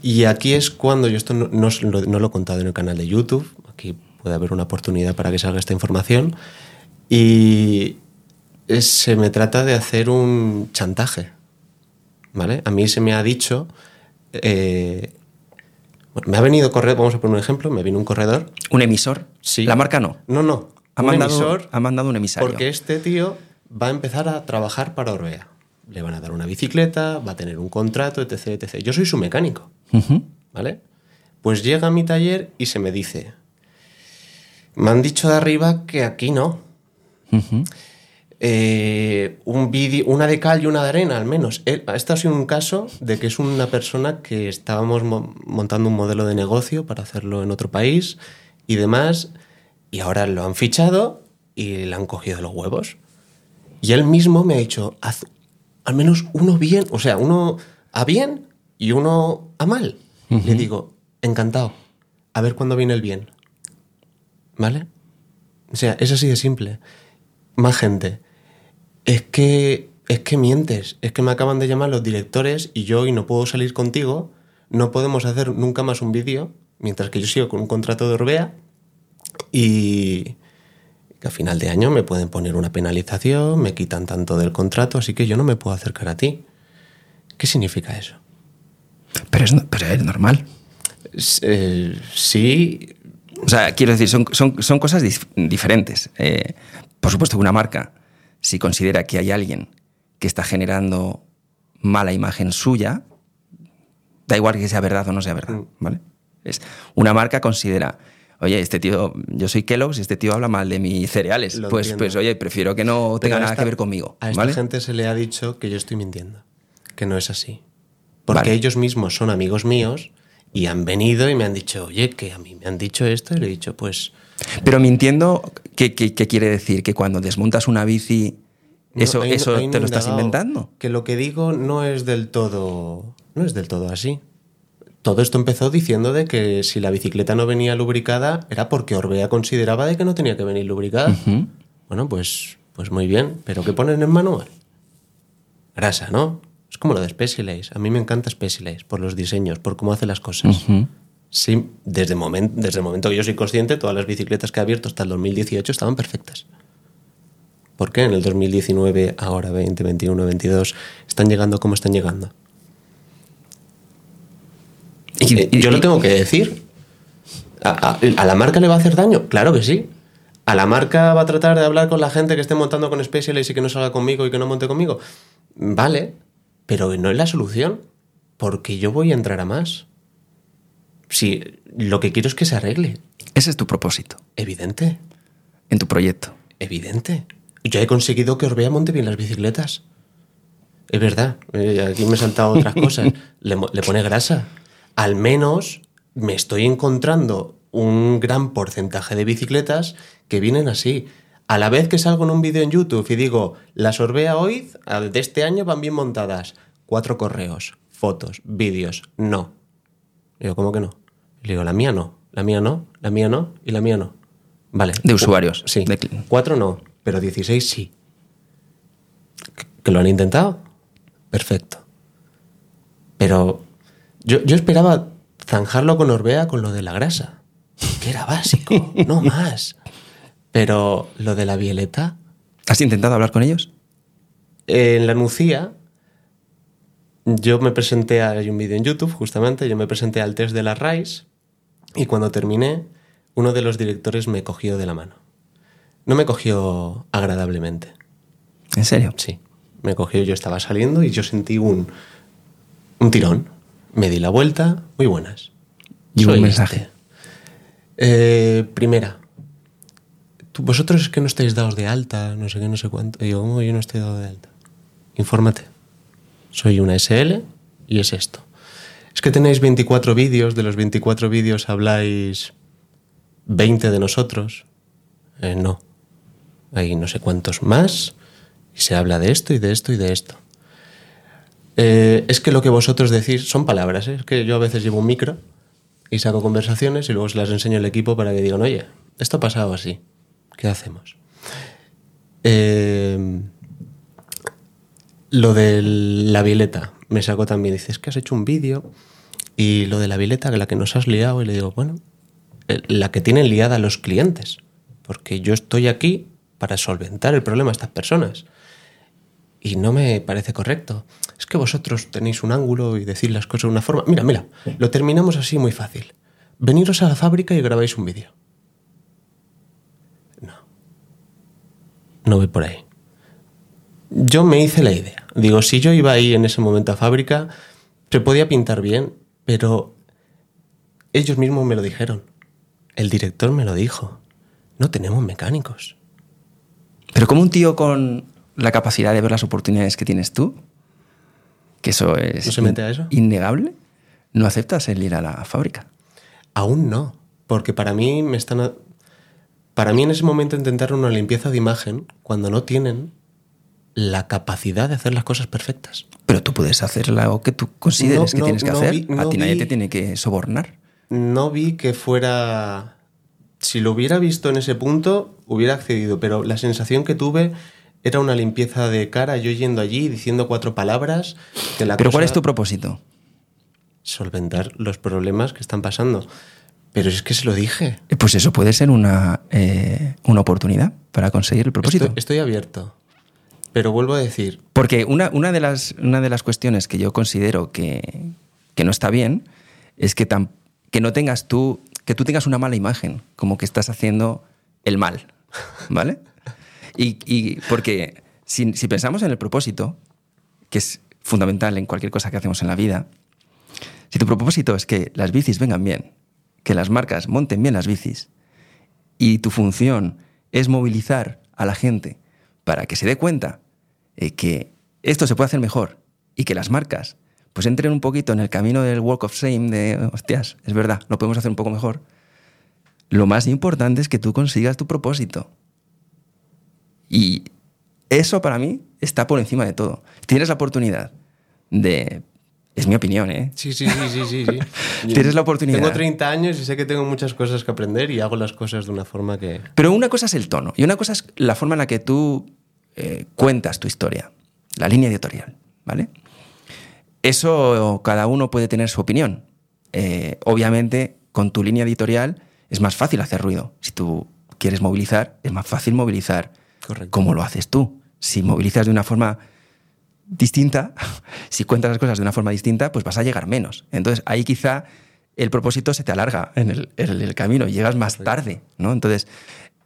Y aquí es cuando yo esto no, no, no, lo he contado en el canal de YouTube, aquí puede haber una oportunidad para que salga esta información, y se me trata de hacer un chantaje. ¿Vale? A mí se me ha dicho eh, me ha venido correr, vamos a poner un ejemplo, me vino un corredor. ¿Un emisor? Sí. ¿La marca no? No, no. Ha, un mandado, emisor ha mandado un emisario. Porque este tío va a empezar a trabajar para Orbea. Le van a dar una bicicleta, va a tener un contrato, etc. etc. Yo soy su mecánico. Uh -huh. ¿Vale? Pues llega a mi taller y se me dice: Me han dicho de arriba que aquí no. Uh -huh eh, un vídeo, una de cal y una de arena, al menos. Este ha sido un caso de que es una persona que estábamos mo montando un modelo de negocio para hacerlo en otro país y demás, y ahora lo han fichado y le han cogido los huevos. Y él mismo me ha dicho, haz al menos uno bien, o sea, uno a bien y uno a mal. Uh -huh. Le digo, encantado, a ver cuándo viene el bien. ¿Vale? O sea, es así de simple. Más gente es que, es que mientes, es que me acaban de llamar los directores y yo y no puedo salir contigo, no podemos hacer nunca más un vídeo, mientras que yo sigo con un contrato de Orbea y que a final de año me pueden poner una penalización, me quitan tanto del contrato, así que yo no me puedo acercar a ti. ¿Qué significa eso? Pero es, pero es normal. Eh, sí. O sea, quiero decir, son, son, son cosas dif diferentes. Eh, por supuesto que una marca si considera que hay alguien que está generando mala imagen suya, da igual que sea verdad o no sea verdad, Mm. ¿vale? Es, una marca considera, oye, este tío, yo soy Kellogg's y este tío habla mal de mis cereales. Lo Pues, entiendo. pues, oye, prefiero que no tenga Pero nada esta- que ver conmigo. A esta ¿vale? gente se le ha dicho que yo estoy mintiendo, que no es así. Porque Vale. ellos mismos son amigos míos y han venido y me han dicho, oye, que a mí me han dicho esto, y le he dicho, pues. Pero mintiendo, ¿qué, qué, qué quiere decir? Que cuando desmontas una bici, no, eso, ahí- eso ahí te lo estás inventando. Que lo que digo no es del todo. No es del todo así. Todo esto empezó diciendo de que si la bicicleta no venía lubricada era porque Orbea consideraba de que no tenía que venir lubricada. Bueno, pues, pues muy bien. ¿Pero qué ponen en manual? Grasa, ¿no? Es como lo de Specialized. A mí me encanta Specialized por los diseños, por cómo hace las cosas. Ujú. Sí, desde, desde el momento que yo soy consciente, todas las bicicletas que he abierto hasta el 2018 estaban perfectas. ¿Por qué en el 2019, ahora 20, 21, 22, están llegando como están llegando? Y- Eh, y- yo lo tengo que decir. ¿A, a- a la marca le va a hacer daño? Claro que sí. ¿A la marca va a tratar de hablar con la gente que esté montando con Specialized y que no salga conmigo y que no monte conmigo? Vale, pero no es la solución, porque yo voy a entrar a más. Si lo que quiero es que se arregle, Ese es tu propósito evidente, en tu proyecto. evidente. Yo he conseguido que Orbea monte bien las bicicletas. Es verdad, eh, aquí me he saltado otras cosas. Le, pone grasa. Al menos me estoy encontrando un gran porcentaje de bicicletas que vienen así. A la vez que salgo en un vídeo en YouTube y digo, las Orbea hoy de este año van bien montadas. Cuatro correos, fotos, vídeos. No. Digo, ¿cómo que no? Le digo, la mía no, la mía no, la mía no y la mía no. Vale. De usuarios. Sí. De- Cuatro no, pero 16 sí. ¿Que lo han intentado? Perfecto. Pero yo, yo esperaba zanjarlo con Orbea con lo de la grasa, que era básico, no más. Pero lo de la violeta, ¿Has intentado hablar con ellos? en la Nucía, yo me presenté, a, hay un vídeo en YouTube justamente, yo me presenté al test de la RISE y cuando terminé, uno de los directores me cogió de la mano. No me cogió agradablemente. ¿En serio? Sí, me cogió, yo estaba saliendo y yo sentí un, un tirón. Me di la vuelta, muy buenas. Y un Soy mensaje. este. Eh, primera, tú- vosotros es que no estáis dados de alta, no sé qué, no sé cuánto. Y yo, ¿cómo yo no estoy dado de alta? Infórmate. Soy una SL y es esto. Es que tenéis 24 vídeos, de los 24 vídeos habláis 20 de nosotros. Eh, no. Hay no sé cuántos más y se habla de esto y de esto y de esto. Eh, es que lo que vosotros decís son palabras. ¿eh? Es que yo a veces llevo un micro y saco conversaciones y luego se las enseño al equipo para que digan, oye, esto ha pasado así. ¿Qué hacemos? Lo de la violeta me sacó también. Dices que has hecho un vídeo y lo de la violeta, que la que nos has liado. Y le digo, bueno, eh, la que tienen liada a los clientes. Porque yo estoy aquí para solventar el problema a estas personas. Y no me parece correcto. Es que vosotros tenéis un ángulo y decís las cosas de una forma. Mira, mira, lo terminamos así muy fácil. Veniros a la fábrica y grabáis un vídeo. No. No voy por ahí. Yo me hice la idea. Digo, si yo iba ahí en ese momento a fábrica, se podía pintar bien, pero ellos mismos me lo dijeron. El director me lo dijo. No tenemos mecánicos. Pero como un tío con la capacidad de ver las oportunidades que tienes tú, que eso es ¿No se mete a eso? innegable, no aceptas el ir a la fábrica. Aún no, porque para mí me están a- para mí en ese momento intentaron una limpieza de imagen cuando no tienen la capacidad de hacer las cosas perfectas. Pero tú puedes hacer lo que tú consideres No, que no, tienes que no hacer. vi- a ti nadie te tiene que sobornar. No vi que fuera si lo hubiera visto en ese punto hubiera accedido, pero la sensación que tuve era una limpieza de cara, yo yendo allí diciendo cuatro palabras que la Pero ¿cuál es tu propósito? solventar los problemas que están pasando. Pero es que se lo dije. Eh, Pues eso puede ser una, eh, una oportunidad para conseguir el propósito. Estoy, estoy abierto. Pero vuelvo a decir, Porque una, una, de las, una de las cuestiones que yo considero que, que no está bien es que, tam- que no tengas tú, que tú tengas una mala imagen, como que estás haciendo el mal, ¿vale? Y, y porque si, si pensamos en el propósito, que es fundamental en cualquier cosa que hacemos en la vida, si tu propósito es que las bicis vengan bien, que las marcas monten bien las bicis, y tu función es movilizar a la gente para que se dé cuenta eh, que esto se puede hacer mejor y que las marcas pues entren un poquito en el camino del walk of shame de, hostias, es verdad, lo podemos hacer un poco mejor. Lo más importante es que tú consigas tu propósito. Y eso para mí está por encima de todo. Tienes la oportunidad de... Es mi opinión, ¿eh? Sí, sí, sí, sí, sí. sí. Tienes la oportunidad. Tengo 30 años y sé que tengo muchas cosas que aprender y hago las cosas de una forma que... Pero una cosa es el tono y una cosa es la forma en la que tú eh, cuentas tu historia, la línea editorial, ¿vale? Eso cada uno puede tener su opinión. Eh, obviamente, con tu línea editorial es más fácil hacer ruido. Si tú quieres movilizar, es más fácil movilizar. Correcto. ¿Cómo lo haces tú? Si movilizas de una forma distinta, si cuentas las cosas de una forma distinta, pues vas a llegar menos. Entonces ahí quizá el propósito se te alarga en el, en el camino, llegas más tarde, ¿no? Entonces,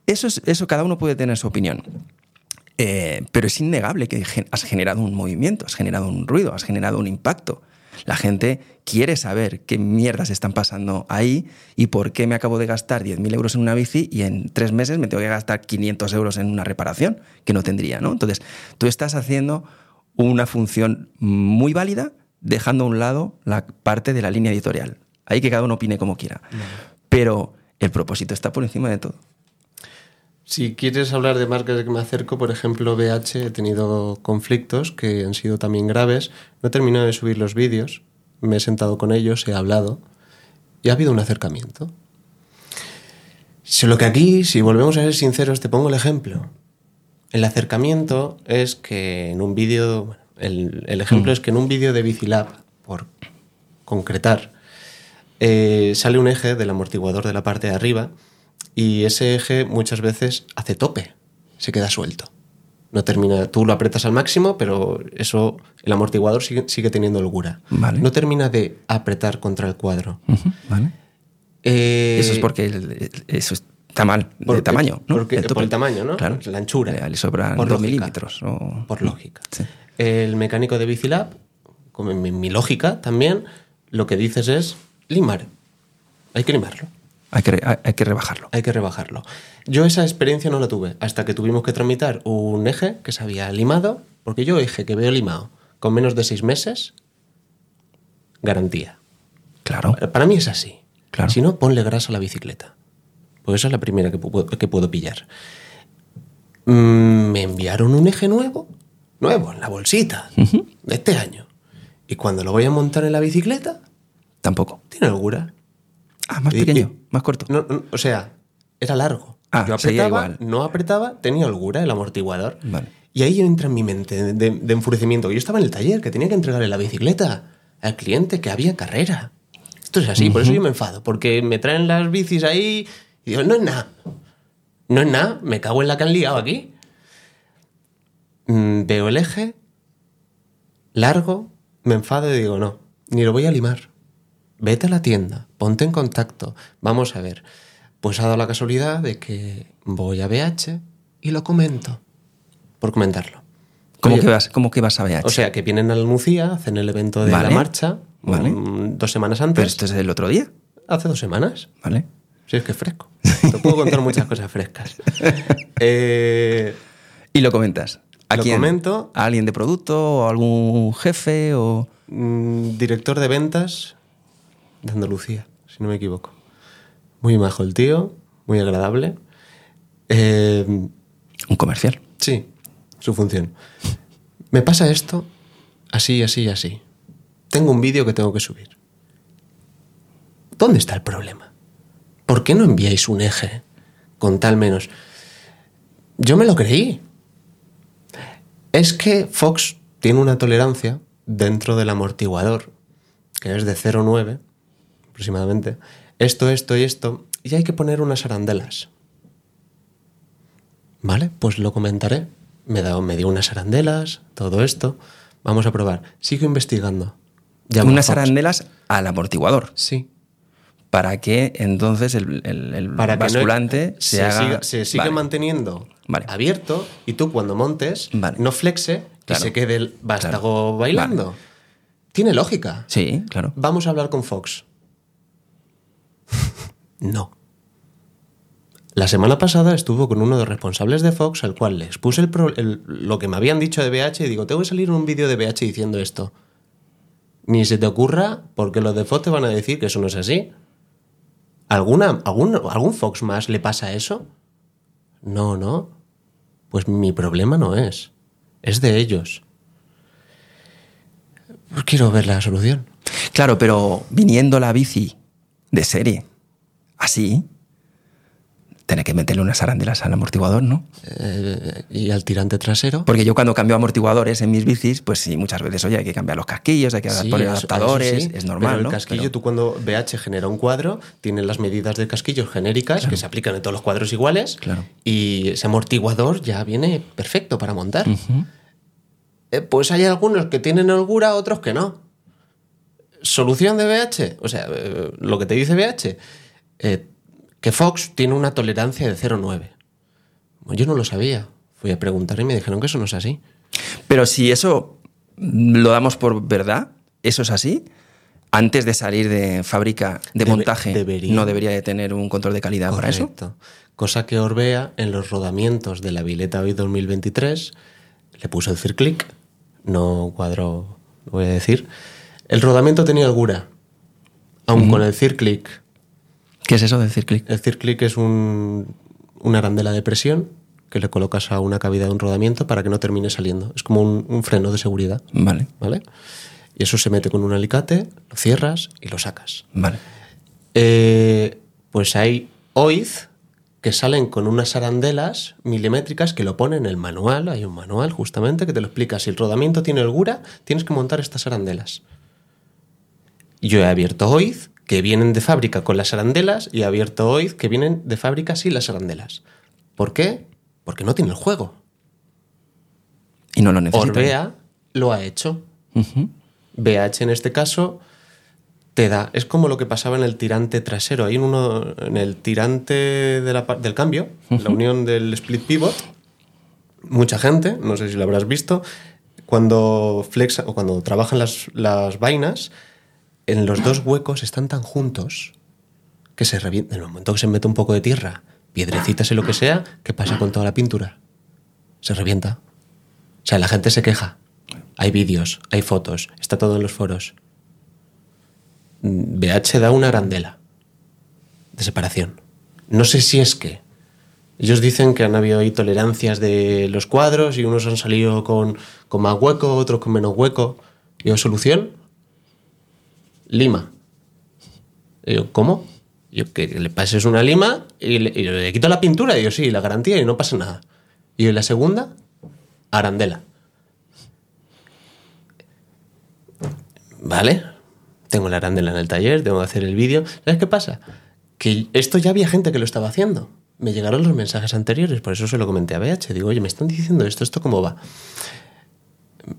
eso, es, eso cada uno puede tener su opinión. Eh, pero es innegable que has generado un movimiento, has generado un ruido, has generado un impacto. La gente quiere saber qué mierdas están pasando ahí y por qué me acabo de gastar 10.000 euros en una bici y en tres meses me tengo que gastar 500 euros en una reparación que no tendría, ¿no? Entonces, tú estás haciendo una función muy válida dejando a un lado la parte de la línea editorial. Ahí que cada uno opine como quiera. Pero El propósito está por encima de todo. Si quieres hablar de marcas de que me acerco, por ejemplo, BH, he tenido conflictos que han sido también graves. No he terminado de subir los vídeos, me he sentado con ellos, he hablado y ha habido un acercamiento. Solo que aquí, si volvemos a ser sinceros, te pongo el ejemplo. El acercamiento es que en un vídeo, el, el ejemplo es que en un vídeo de Bicilab, por concretar, eh, sale un eje del amortiguador de la parte de arriba y ese eje muchas veces hace tope, se queda suelto. No termina, tú lo apretas al máximo, pero eso, el amortiguador sigue, sigue teniendo holgura. Vale. No termina de apretar contra el cuadro. ¿Vale? Eh, Eso es porque el- el- eso está mal de tamaño. ¿no? porque- por el tamaño, ¿no? Claro. La anchura. Le, le sobran Por dos lógica. milímetros. o- por lógica. Sí. El mecánico de Bicilab, como en mi, mi lógica también, lo que dices es limar. Hay que limarlo, Hay, que, hay- hay que rebajarlo. hay que rebajarlo. Yo esa experiencia no la tuve hasta que tuvimos que tramitar un eje que se había limado, porque yo eje que veo limado con menos de seis meses, garantía. Claro. Para mí es así. Claro. Si no, ponle grasa a la bicicleta. Pues esa es la primera que, pu- que puedo pillar. Mm, Me enviaron un eje nuevo, nuevo, en la bolsita, de este año. Y cuando lo voy a montar en la bicicleta, Tampoco. tiene holgura. Ah, más Y- pequeño, y- más corto. No, no, o sea, era largo. Ah, yo apretaba, igual. no apretaba, tenía holgura el amortiguador. Vale. Y ahí entra en mi mente de, de- de enfurecimiento. Yo estaba en el taller, que tenía que entregarle la bicicleta al cliente, que había carrera. Esto es así, por eso yo me enfado, porque me traen las bicis ahí y digo, no es nada. No es nada, me cago en la que han liado aquí. Mm, veo el eje, largo, me enfado y digo, no, ni lo voy a limar. Vete a la tienda, ponte en contacto, vamos a ver. Pues ha dado la casualidad de que voy a BH y lo comento, por comentarlo. ¿Cómo, Oye, que vas, ¿Cómo que vas a VH? O sea, que vienen a la Nucía, hacen el evento de Vale. la marcha, Vale. mm, dos semanas Pero antes. esto es del otro día, Hace dos semanas. ¿vale? Sí, es que es fresco. Te puedo contar muchas cosas frescas. Eh, Y lo comentas. ¿A Lo quién? comento. ¿A alguien de producto o a algún jefe o...? mm, director de ventas de Andalucía, si no me equivoco. Muy majo el tío, muy agradable. Eh, Un comercial. sí, su función. Me pasa esto así, así, así. Tengo un vídeo que tengo que subir. ¿Dónde está el problema? ¿Por qué no enviáis un eje con tal menos? Yo me lo creí. Es que Fox tiene una tolerancia dentro del amortiguador, que es de 0,9 aproximadamente. Esto, esto y esto. Y hay que poner unas arandelas. Vale, pues lo comentaré. Me, da, me dio unas arandelas, todo esto. Vamos a probar. Sigo investigando. Llamo Unas arandelas al amortiguador. Sí. Para que entonces el, el- el Para que no- basculante se, haga... siga- se sigue Vale. manteniendo Vale. abierto y tú cuando montes Vale. no flexe Claro. y se quede el vástago Claro. bailando. Tiene lógica. Sí, claro. Vamos a hablar con Fox. no. La semana pasada estuvo con uno de los responsables de Fox, al cual le expuse el pro- el- lo que me habían dicho de BH y digo, tengo que salir en un vídeo de BH diciendo esto. Ni se te ocurra, porque los de Fox te van a decir que eso no es así. ¿Alguna, algún, ¿Algún Fox más le pasa eso? No, no. Pues mi problema no es. Es de ellos. Pues quiero ver la solución. Claro, pero viniendo la bici de serie, así, tener que meterle unas arandelas al amortiguador, ¿no? Eh, y al tirante trasero. Porque yo cuando cambio amortiguadores en mis bicis, pues sí, muchas veces, oye, hay que cambiar los casquillos, hay que Sí, poner eso- adaptadores, eso sí, es normal, pero el ¿no? casquillo, Pero- tú cuando BH genera un cuadro, tiene las medidas del casquillo genéricas que se aplican en todos los cuadros iguales. Claro. Y ese amortiguador ya viene perfecto para montar. Eh, pues hay algunos que tienen holgura, otros que no. Solución de BH, o sea, eh, lo que te dice BH, que Fox tiene una tolerancia de 0,9. Bueno, yo no lo sabía. Fui a preguntar y me dijeron que eso no es así. Pero si eso lo damos por verdad, eso es así, antes de salir de fábrica de Debe- montaje, debería. no debería de tener un control de calidad para eso. Correcto. Cosa que Orbea en los rodamientos de la Vileta hoy 2023 le puso el circlic, no cuadro, lo voy a decir. El rodamiento tenía holgura, aun con el circlic ¿Qué es eso del circlic? El circlic es un, una arandela de presión que le colocas a una cavidad de un rodamiento para que no termine saliendo. Es como un, un freno de seguridad. Vale, ¿Vale? Y eso se mete con un alicate, lo cierras y lo sacas. vale. Eh, pues hay OIZ que salen con unas arandelas milimétricas que lo pone en el manual. Hay un manual justamente que te lo explica. Si el rodamiento tiene holgura, tienes que montar estas arandelas. Yo he abierto OIZ que vienen de fábrica con las arandelas y abierto OIZ que vienen de fábrica sin las arandelas. ¿Por qué? Porque no tiene el juego. Y no lo necesito. Orbea lo ha hecho. BH en este caso te da, es como lo que pasaba en el tirante trasero. Hay uno en el tirante de la pa- del cambio, la unión del split pivot. Mucha gente, no sé si lo habrás visto, cuando flexa o cuando trabajan las, las vainas, en los dos huecos están tan juntos que se revientan. En el momento que se mete un poco de tierra, piedrecitas y lo que sea, ¿qué pasa con toda la pintura? Se revienta. O sea, la gente se queja. Hay vídeos, hay fotos, está todo en los foros. Mm, BH da una arandela de separación. No sé si es que ellos dicen que han habido ahí tolerancias de los cuadros y unos han salido con, con más hueco, otros con menos hueco. Y solución, lima. Y yo, ¿cómo? Yo, que le pases una lima y le, quito la pintura. Y yo, sí, la garantía y no pasa nada. Y la segunda, arandela. Vale, tengo la arandela en el taller, tengo que hacer el vídeo. ¿Sabes qué pasa? Que esto ya había gente que lo estaba haciendo. Me llegaron los mensajes anteriores, por eso se lo comenté a BH. Digo, oye, me están diciendo esto, ¿esto cómo va?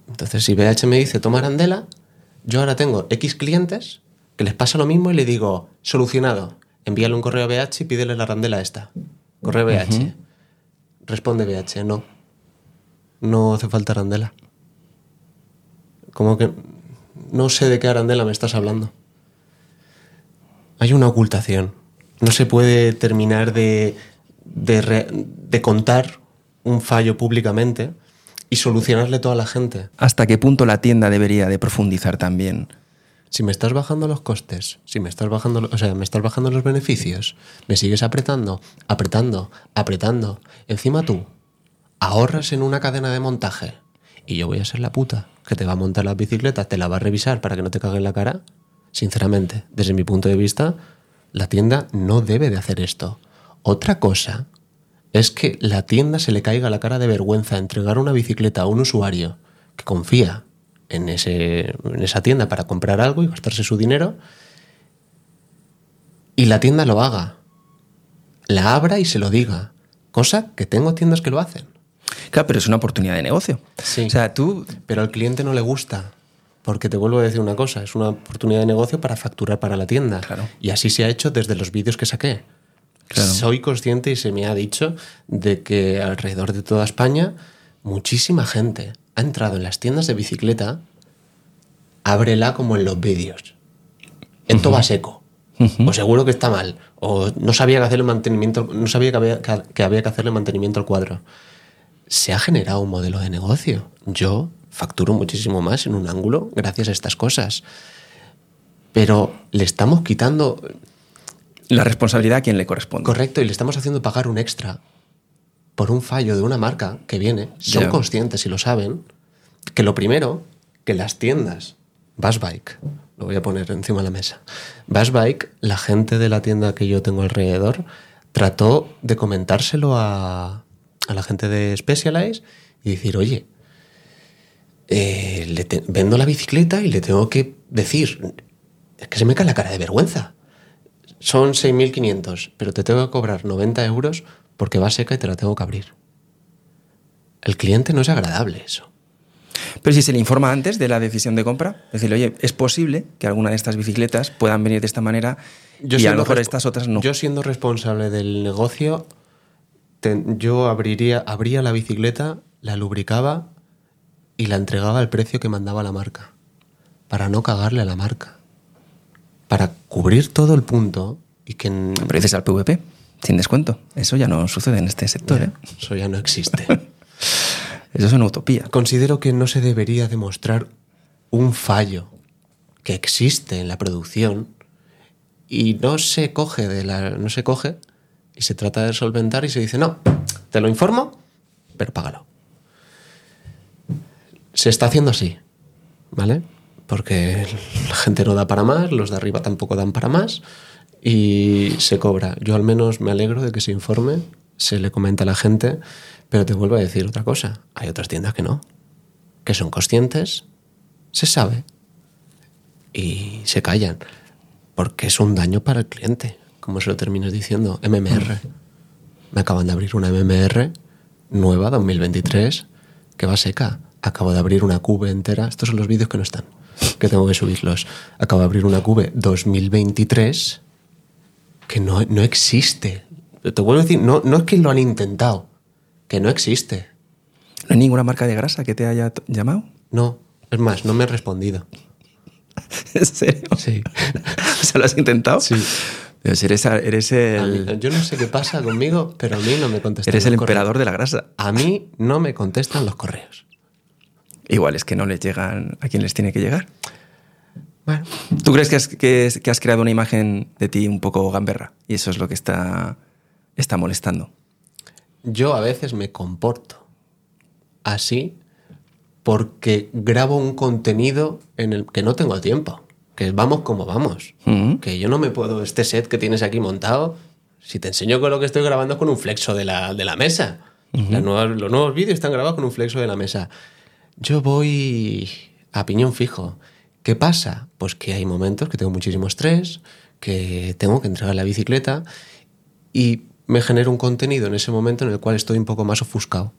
Entonces, si BH me dice, toma arandela, yo ahora tengo X clientes que les pasa lo mismo y le digo, solucionado, envíale un correo a BH y pídele la arandela esta. Correo BH. Responde BH, no. No hace falta arandela. Como que no sé de qué arandela me estás hablando. Hay una ocultación. No se puede terminar de, de, re- de contar un fallo públicamente y solucionarle a toda la gente. ¿Hasta qué punto la tienda debería de profundizar también? Si me estás bajando los costes, si me estás bajando, o sea, me estás bajando los beneficios, me sigues apretando, apretando, apretando. Encima tú ahorras en una cadena de montaje y yo voy a ser la puta que te va a montar las bicicletas, te la va a revisar para que no te cague en la cara. Sinceramente, desde mi punto de vista, la tienda no debe de hacer esto. Otra cosa es que la tienda se le caiga la cara de vergüenza entregar una bicicleta a un usuario que confía en, ese, en esa tienda para comprar algo y gastarse su dinero y la tienda lo haga. La abra y se lo diga. Cosa que tengo tiendas que lo hacen. Claro, pero es una oportunidad de negocio. Sí. O sea, tú Pero al cliente no le gusta. Porque te vuelvo a decir una cosa, es una oportunidad de negocio para facturar para la tienda. Claro. Y así se ha hecho desde los vídeos que saqué. Claro. Soy consciente y se me ha dicho de que alrededor de toda España muchísima gente ha entrado en las tiendas de bicicleta, ábrela como en los vídeos. Esto va seco. O seguro que está mal. O no sabía que hacerle mantenimiento, no sabía que había que, que había que hacerle mantenimiento al cuadro. Se ha generado un modelo de negocio. Yo facturo muchísimo más en un ángulo gracias a estas cosas. Pero le estamos quitando la responsabilidad a quien le corresponde. Correcto, y le estamos haciendo pagar un extra por un fallo de una marca que viene. Son conscientes y lo saben. Que lo primero, que las tiendas, Bass Bike, lo voy a poner encima de la mesa. Bass Bike, la gente de la tienda que yo tengo alrededor, trató de comentárselo a, a la gente de Specialized y decir, oye, eh, le te- vendo la bicicleta y le tengo que decir, es que se me cae la cara de vergüenza. Son 6.500, pero te tengo que cobrar 90 euros porque va seca y te la tengo que abrir. El cliente no es agradable eso. Pero si se le informa antes de la decisión de compra, decirle, oye, es posible que alguna de estas bicicletas puedan venir de esta manera y a lo mejor estas otras no. Yo siendo responsable del negocio, te- yo abriría, abría la bicicleta, la lubricaba y la entregaba al precio que mandaba la marca. Para no cagarle a la marca. Para cubrir todo el punto y que... en- Pero dices al PVP, sin descuento. Eso ya no sucede en este sector. ¿eh? Eso ya no existe. Eso es una utopía. Considero que no se debería demostrar un fallo que existe en la producción y no se coge de la. no se coge y se trata de solventar y se dice, no, te lo informo, pero págalo. Se está haciendo así, ¿vale? Porque la gente no da para más, los de arriba tampoco dan para más y se cobra. Yo al menos me alegro de que se informe, se le comenta a la gente, pero te vuelvo a decir otra cosa. Hay otras tiendas que no, que son conscientes, se sabe y se callan, porque es un daño para el cliente, como se lo terminas diciendo, MMR. Me acaban de abrir una MMR nueva, 2023, que va seca. Acabo de abrir una cube entera. Estos son los vídeos que no están, que tengo que subirlos. Acabo de abrir una cube 2023 que no, no existe. Te vuelvo a decir, no, no es que lo han intentado, que no existe. ¿No hay ninguna marca de grasa que te haya llamado? No, es más, no me he respondido. ¿En serio? Sí. o sea, ¿lo has intentado? Sí. Pero si eres, eres mí- el, yo no sé qué pasa conmigo, pero a mí no me contestan. eres los el correos. emperador de la grasa. A mí no me contestan los correos. Igual es que no les llegan a quien les tiene que llegar. Bueno, ¿Tú crees que has, que, es- que has creado una imagen de ti un poco gamberra? Y eso es lo que está, está molestando. yo a veces me comporto así porque grabo un contenido en el que no tengo tiempo. Que vamos como vamos. Ujú. Que yo no me puedo, este set que tienes aquí montado, si te enseño con lo que estoy grabando es con un flexo de la, de la mesa. Las nuevas- los nuevos vídeos están grabados con un flexo de la mesa. Yo voy a piñón fijo. ¿Qué pasa? Pues que hay momentos que tengo muchísimo estrés, que tengo que entregar la bicicleta y me genero un contenido en ese momento en el cual estoy un poco más ofuscado.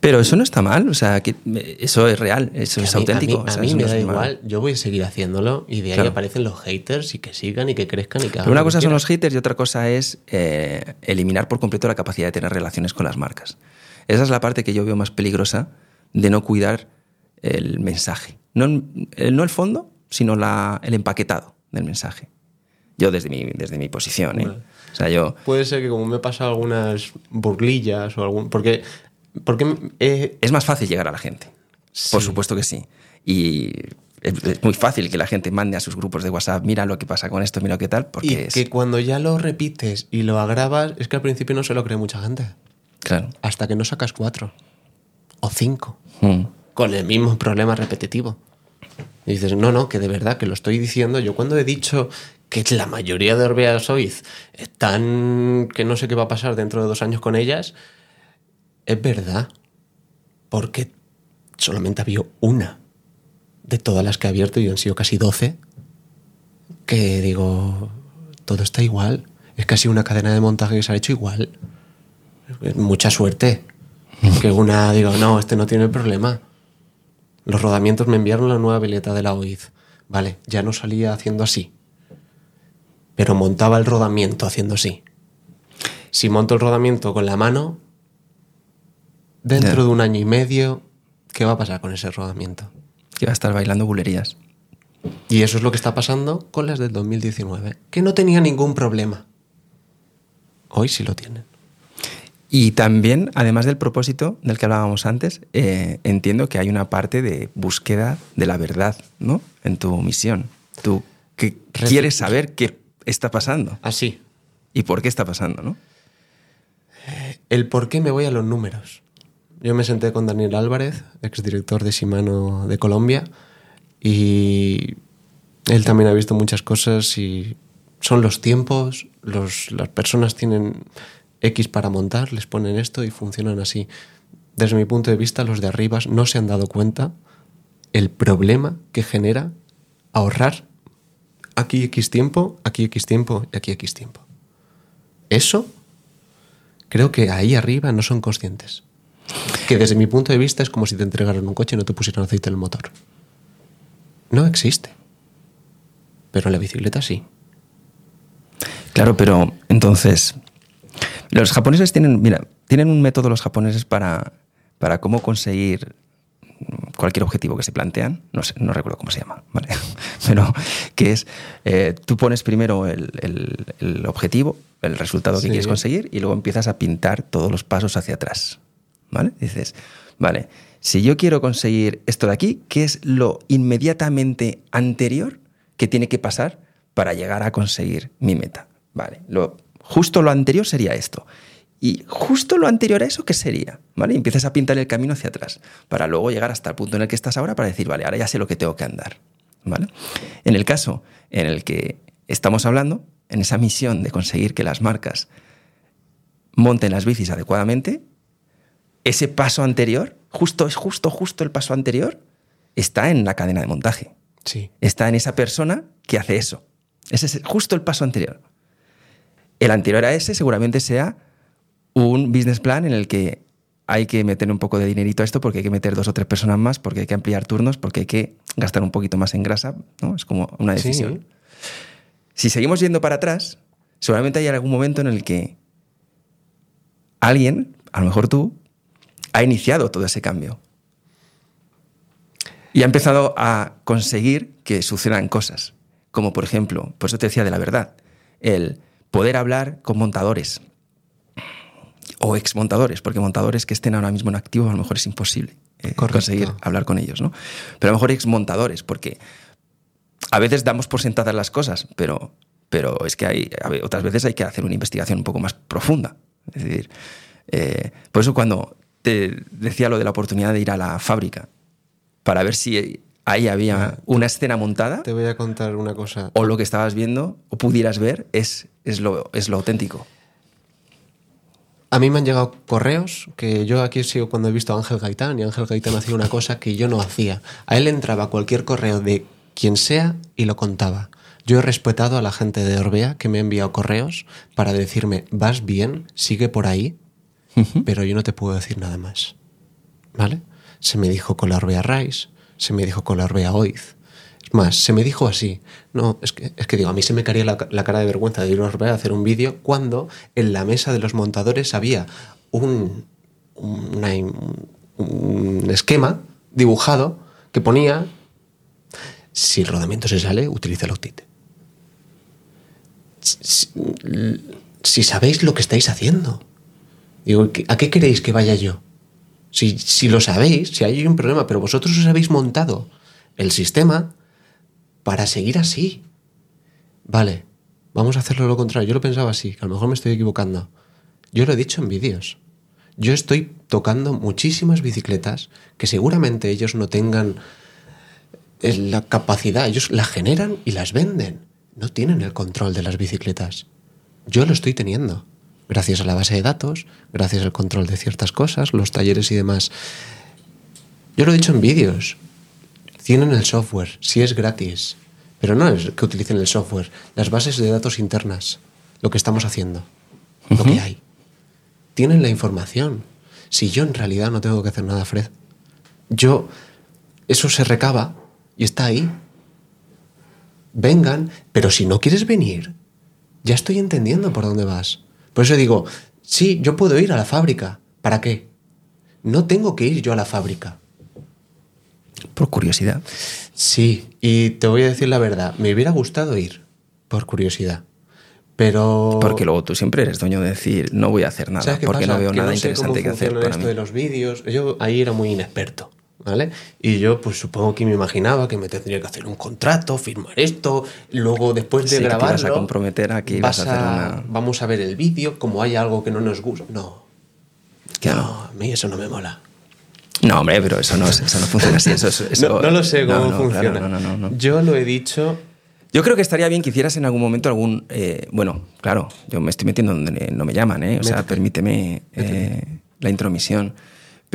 Pero eso no está mal, o sea, que eso es real, eso Que es a mí- auténtico. A mí, o sea, a mí eso me no da igual, yo voy a seguir haciéndolo y de ahí Claro. aparecen los haters y que sigan y que crezcan y que hagan Pero una cosa son los haters y otra cosa es eh, eliminar por completo la capacidad de tener relaciones con las marcas. Esa es la parte que yo veo más peligrosa de no cuidar el mensaje. No, el- no el fondo, sino la- el empaquetado del mensaje. Yo desde mi, desde mi posición. ¿eh? Vale. O sea, yo... Puede ser que como me he pasado algunas burlillas o algún... Porque, porque eh, Es más fácil llegar a la gente. Por supuesto que sí. Y es, muy fácil que la gente mande a sus grupos de WhatsApp, mira lo que pasa con esto, mira qué tal, porque y es... que cuando ya lo repites y lo agrabas, es que al principio no se lo cree mucha gente. Claro. Hasta que no sacas cuatro o cinco Mm. con el mismo problema repetitivo. Y dices, no, no, que de verdad, que lo estoy diciendo. Yo cuando he dicho que la mayoría de Orbeas Oiz están, que no sé qué va a pasar dentro de dos años con ellas, es verdad. Porque solamente había una de todas las que he abierto, y han sido casi 12, que digo, todo está igual. Es casi una cadena de montaje que se ha hecho igual. Mucha suerte. Que una digo, no, este no tiene problema. Los rodamientos me enviaron la nueva veleta de la OIZ. Vale, ya no salía haciendo así. Pero montaba el rodamiento haciendo así. Si monto el rodamiento con la mano, dentro de un año y medio, ¿qué va a pasar con ese rodamiento? Que va a estar bailando bulerías. Y eso es lo que está pasando con las del 2019, que no tenía ningún problema. Hoy sí lo tienen. Y también, además del propósito del que hablábamos antes, eh, entiendo que hay una parte de búsqueda de la verdad, ¿no? En tu misión. Tú que quieres saber qué está pasando Así. y por qué está pasando, ¿no? El por qué me voy a los números. Yo me senté con Daniel Álvarez, exdirector de Shimano de Colombia, y él también ha visto muchas cosas y son los tiempos, los, las personas tienen X para montar, les ponen esto y funcionan así. Desde mi punto de vista, los de arriba no se han dado cuenta el problema que genera ahorrar aquí X tiempo, aquí X tiempo y aquí X tiempo. Eso creo que ahí arriba no son conscientes. Que desde mi punto de vista es como si te entregaran un coche y no te pusieran aceite en el motor. No existe. Pero en la bicicleta sí. Claro, pero entonces, los japoneses tienen, mira, tienen un método los japoneses para, para cómo conseguir cualquier objetivo que se plantean, no, sé, no recuerdo cómo se llama, ¿vale? pero que es, eh, tú pones primero el, el- el objetivo, el resultado que quieres conseguir y luego empiezas a pintar todos los pasos hacia atrás, ¿vale? Dices, vale, si yo quiero conseguir esto de aquí, ¿qué es lo inmediatamente anterior que tiene que pasar para llegar a conseguir mi meta. Vale, lo, justo lo anterior sería esto. Y justo lo anterior a eso, ¿qué sería? ¿Vale? Y empiezas a pintar el camino hacia atrás, para luego llegar hasta el punto en el que estás ahora para decir, vale, ahora ya sé lo que tengo que andar. ¿Vale? En el caso en el que estamos hablando, en esa misión de conseguir que las marcas monten las bicis adecuadamente, ese paso anterior, justo, es justo, justo el paso anterior, está en la cadena de montaje. Sí. Está en esa persona que hace eso. Ese es justo el paso anterior. El anterior a ese seguramente sea un business plan en el que hay que meter un poco de dinerito a esto porque hay que meter dos o tres personas más, porque hay que ampliar turnos, porque hay que gastar un poquito más en grasa. ¿no? Es como una decisión. Si seguimos yendo para atrás, seguramente hay algún momento en el que alguien, a lo mejor tú, ha iniciado todo ese cambio. Y ha empezado a conseguir que sucedan cosas. Como por ejemplo, por eso te decía de la verdad, el poder hablar con montadores o exmontadores, porque montadores que estén ahora mismo en activo a lo mejor es imposible eh, conseguir hablar con ellos, ¿no? Pero a lo mejor exmontadores, porque a veces damos por sentadas las cosas, pero, pero es que hay, otras veces hay que hacer una investigación un poco más profunda. Es decir, eh, por eso cuando te decía lo de la oportunidad de ir a la fábrica para ver si ahí había una escena montada. Te voy a contar una cosa. O lo que estabas viendo o pudieras ver es, es, lo, es lo auténtico. A mí me han llegado correos que yo aquí sigo cuando he visto a Ángel Gaitán y Ángel Gaitán hacía una cosa que yo no hacía. A él entraba cualquier correo de quien sea y lo contaba. Yo he respetado a la gente de Orbea que me ha enviado correos para decirme, vas bien, sigue por ahí, pero yo no te puedo decir nada más. ¿Vale? Se me dijo con la Orbea Rice, se me dijo con la Orbea Oiz, más, se me dijo así. No, es que, es que digo, a mí se me caía la, cara de vergüenza de ir a hacer un vídeo cuando en la mesa de los montadores había un, un esquema dibujado que ponía, si el rodamiento se sale, utiliza el OTIT. Si, si, sabéis lo que estáis haciendo. Digo, ¿a qué queréis que vaya yo? Si, si lo sabéis, si hay un problema, pero vosotros os habéis montado el sistema para seguir así. Vale, vamos a hacerlo lo contrario. Yo lo pensaba así, que a lo mejor me estoy equivocando. Yo lo he dicho en vídeos. Yo estoy tocando muchísimas bicicletas que seguramente ellos no tengan eh, la capacidad, ellos las generan y las venden. No tienen el control de las bicicletas. Yo lo estoy teniendo. Gracias a la base de datos, gracias al control de ciertas cosas, los talleres y demás. Yo lo he dicho en vídeos. Tienen el software, si es gratis. Pero no es que utilicen el software, las bases de datos internas, lo que estamos haciendo, lo que hay. Tienen la información. Si yo en realidad no tengo que hacer nada, Fred, yo, eso se recaba y está ahí. Vengan, pero si no quieres venir, ya estoy entendiendo por dónde vas. Por eso digo, sí, yo puedo ir a la fábrica. ¿Para qué? No tengo que ir yo a la fábrica por curiosidad. Sí, y te voy a decir la verdad, me hubiera gustado ir por curiosidad. Pero. Porque luego tú siempre eres dueño de decir, no voy a hacer nada, porque no veo nada interesante que hacer. Para esto de los vídeos. Yo ahí era muy inexperto, ¿vale? Y yo, pues supongo que me imaginaba que me tendría que hacer un contrato, firmar esto, luego después de grabarlo. vas a comprometer aquí, vas, a, hacer una. Vamos a ver el vídeo, como hay algo que no nos gusta. No. No, a mí eso no me mola. No, hombre, pero eso no, eso no funciona así. Eso, no, lo sé cómo funciona. Yo lo he dicho. Yo creo que estaría bien que hicieras en algún momento algún. Eh, bueno, claro, yo me estoy metiendo donde no me llaman, ¿eh? O sea, permíteme eh, la intromisión.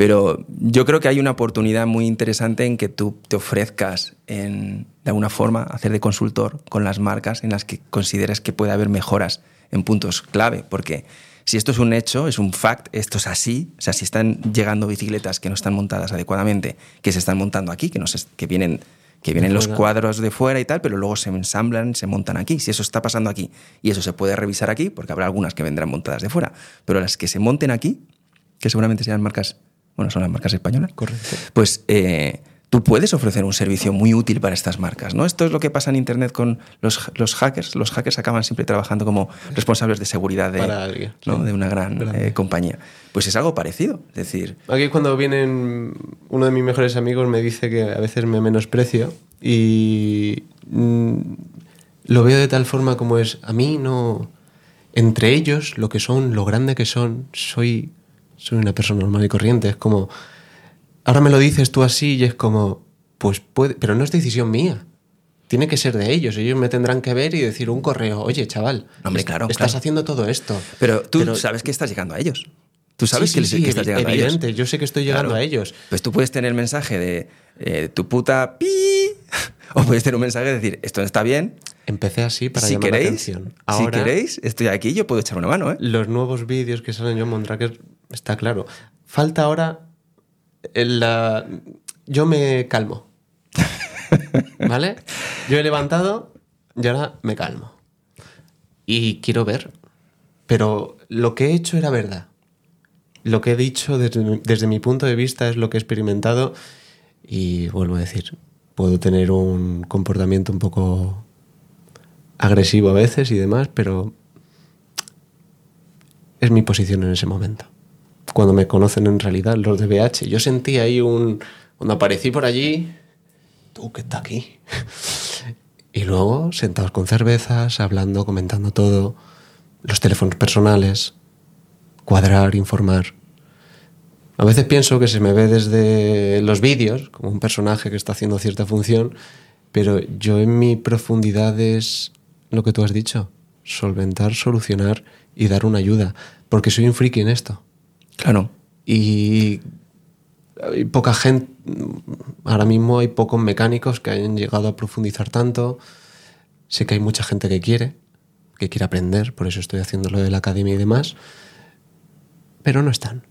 Pero yo creo que hay una oportunidad muy interesante en que tú te ofrezcas en, de alguna forma, hacer de consultor con las marcas en las que consideres que puede haber mejoras en puntos clave. Porque si esto es un hecho, es un fact, esto es así, o sea, si están llegando bicicletas que no están montadas adecuadamente, que se están montando aquí, que, no que vienen, que vienen los cuadros de fuera y tal, pero luego se ensamblan, se montan aquí. Si eso está pasando aquí y eso se puede revisar aquí, porque habrá algunas que vendrán montadas de fuera, pero las que se monten aquí, que seguramente sean marcas, bueno, son las marcas españolas, Correcto. pues eh, tú puedes ofrecer un servicio muy útil para estas marcas. ¿no? Esto es lo que pasa en Internet con los, los hackers. Los hackers acaban siempre trabajando como responsables de seguridad de, de una gran eh, compañía. Pues es algo parecido. Es decir. Aquí cuando vienen uno de mis mejores amigos me dice que a veces me menosprecio y mm, lo veo de tal forma como es, a mí no... Entre ellos, lo que son, lo grande que son, soy, soy una persona normal y corriente. Es como, ahora me lo dices tú así y es como, pues puede, pero no es decisión mía. Tiene que ser de ellos. Ellos me tendrán que ver y decir un correo, oye, chaval, Hombre, claro, estás claro. haciendo todo esto. Pero tú Pero- sabes que estás llegando a ellos. Tú sabes Sí, que, sí, les- sí, que estás llegando a evidente, ellos. yo sé que estoy llegando Claro. a ellos. Pues tú puedes tener el mensaje de eh, tu puta pi. O puedes tener un mensaje de decir, esto no está bien. Empecé así para si llamar queréis, la atención. si Ahora, queréis, estoy aquí, yo puedo echar una mano, ¿eh? los nuevos vídeos que salen en John Mondraker, está claro. Falta ahora la... Yo me calmo. ¿Vale? Yo he levantado y ahora me calmo. Y quiero ver. Pero lo que he hecho era verdad. Lo que he dicho desde, desde mi punto de vista es lo que he experimentado y vuelvo a decir, puedo tener un comportamiento un poco agresivo a veces y demás, pero es mi posición en ese momento. Cuando me conocen en realidad los de BH, yo sentí ahí un... Cuando aparecí por allí, tú que estás aquí. y luego sentados con cervezas, hablando, comentando todo, los teléfonos personales, cuadrar, informar. A veces pienso que se me ve desde los vídeos, como un personaje que está haciendo cierta función, pero yo en mi profundidad es lo que tú has dicho, solventar, solucionar y dar una ayuda, porque soy un friki en esto. Claro. Y hay poca gente, ahora mismo hay pocos mecánicos que hayan llegado a profundizar tanto. Sé que hay mucha gente que quiere, que quiere aprender, por eso estoy haciendo lo de la academia y demás, pero no están.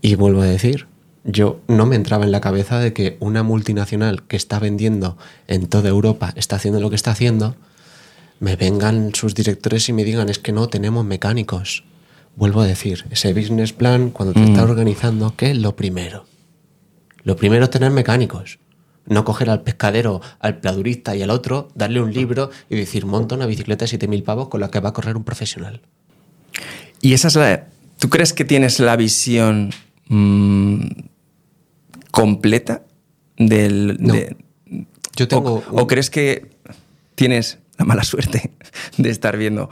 Y vuelvo a decir, yo no me entraba en la cabeza de que una multinacional que está vendiendo en toda Europa está haciendo lo que está haciendo, me vengan sus directores y me digan es que no tenemos mecánicos. Vuelvo a decir, ese business plan, cuando te estás organizando, ¿qué es lo primero? Lo primero es tener mecánicos. No coger al pescadero, al pladurista y al otro, darle un libro y decir, monta una bicicleta de 7.000 pavos con la que va a correr un profesional. Y esa es la. ¿Tú crees que tienes la visión mm, completa del. No. de- Yo tengo... o, crees que tienes la mala suerte de estar viendo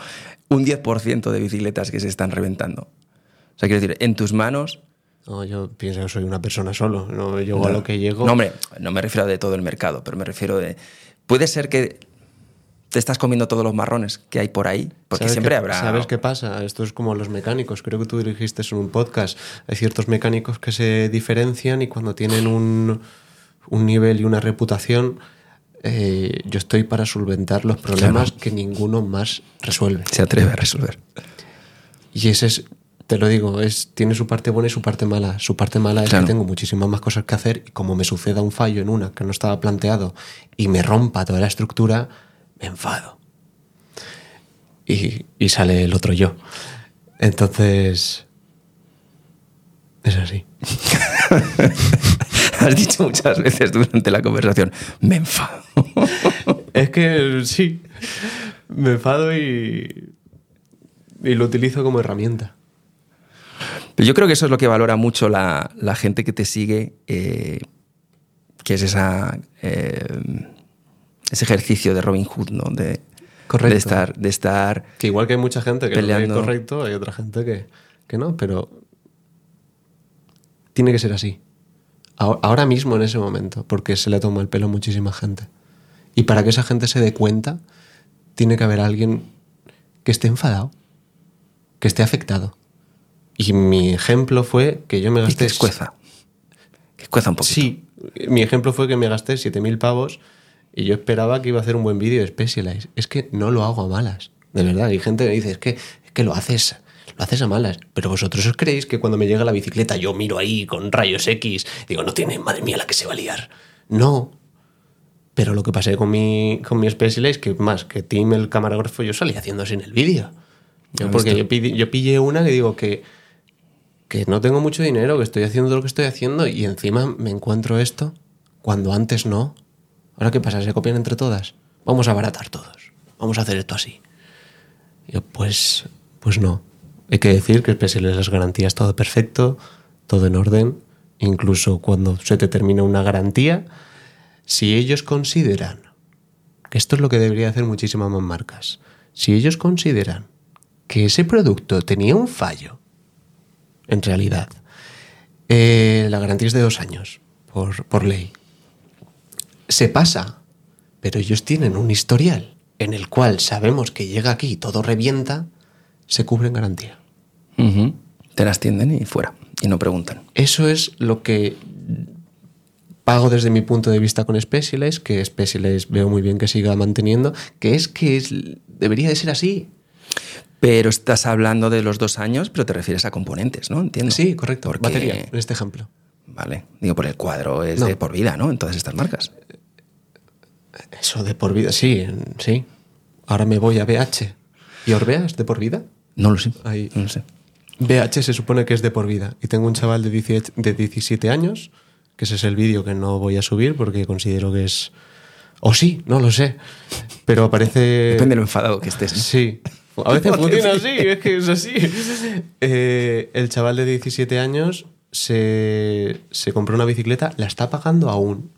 un 10% de bicicletas que se están reventando? O sea, quiero decir, en tus manos. No, yo pienso que soy una persona solo. No llego a lo que llego. No, hombre, no me refiero a de todo el mercado, pero me refiero de. Puede ser que te estás comiendo todos los marrones que hay por ahí, porque ¿Sabes siempre qué- habrá. ¿Sabes qué pasa? Esto es como los mecánicos. Creo que tú dirigiste en un podcast. Hay ciertos mecánicos que se diferencian y cuando tienen un, un nivel y una reputación, eh, yo estoy para solventar los problemas que ninguno más resuelve. Se atreve a resolver. Y ese es, te lo digo, es, tiene su parte buena y su parte mala. Su parte mala es que tengo muchísimas más cosas que hacer y como me suceda un fallo en una que no estaba planteado y me rompa toda la estructura, me enfado. Y, y sale el otro yo. Entonces, es así. Has dicho muchas veces durante la conversación, me enfado. Es que sí, me enfado y, y lo utilizo como herramienta. Pero yo creo que eso es lo que valora mucho la, la gente que te sigue, eh, que es esa, eh, ese ejercicio de Robin Hood, ¿no? De, Correcto. de estar, de estar Que igual que hay mucha gente que lo Peleando. ve correcto, hay otra gente que, que no, pero tiene que ser así. Ahora, mismo en ese momento, porque se le toma el pelo a muchísima gente. Y para que esa gente se dé cuenta, tiene que haber alguien que esté enfadado, que esté afectado. Y mi ejemplo fue que yo me gasté... que escueza. Que escueza un poquito. Sí, mi ejemplo fue que me gasté 7.000 pavos y yo esperaba que iba a hacer un buen vídeo de Specialized. Es que no lo hago a malas, de verdad. Hay gente que me dice, es que, es que lo haces lo haces a malas. Pero vosotros os creéis que cuando me llega la bicicleta yo miro ahí con rayos X, digo, no tiene, madre mía, la que se va a liar. No. Pero lo que pasé con mi, con mi Specialized, que más que Tim, el camarógrafo, yo salí haciendo así en el vídeo. Yo- ¿Has Porque yo, yo pillé una que digo que, que no tengo mucho dinero, que estoy haciendo lo que estoy haciendo y encima me encuentro esto cuando antes no. ¿Ahora qué pasa? ¿Se copian entre todas? Vamos a abaratar todos. Vamos a hacer esto así. Y yo, pues, pues no. Hay que decir que especiales las garantías todo perfecto, todo en orden. Incluso cuando se te termina una garantía, si ellos consideran que esto es lo que debería hacer muchísimas más marcas. Si ellos consideran que ese producto tenía un fallo, en realidad, eh, la garantía es de dos años, por, por ley. Se pasa, pero ellos tienen un historial en el cual sabemos que llega aquí y todo revienta, se cubre en garantía. Te las tienden y fuera. Y no preguntan. Eso es lo que pago desde mi punto de vista con Specialized, que Specialized veo muy bien que siga manteniendo, que es que es- debería de ser así. Pero estás hablando de los dos años, pero te refieres a componentes, ¿no? Entiendo. Sí, correcto. Porque- Batería, en este ejemplo. Vale. Digo, por el cuadro es No. de por vida, ¿no? En todas estas marcas. Eso de por vida, sí, sí. Ahora me voy a BH. ¿Y Orbea es de por vida? No lo sé. Ahí. No lo sé. BH se supone que es de por vida. Y tengo un chaval de 18 de 17 años, que ese es el vídeo que no voy a subir porque considero que es... O sí, no lo sé. Pero aparece... Depende de lo enfadado que estés. ¿no? Sí. A veces funciona así, es que es así. Eh, el chaval de 17 años se, se compró una bicicleta, la está pagando aún.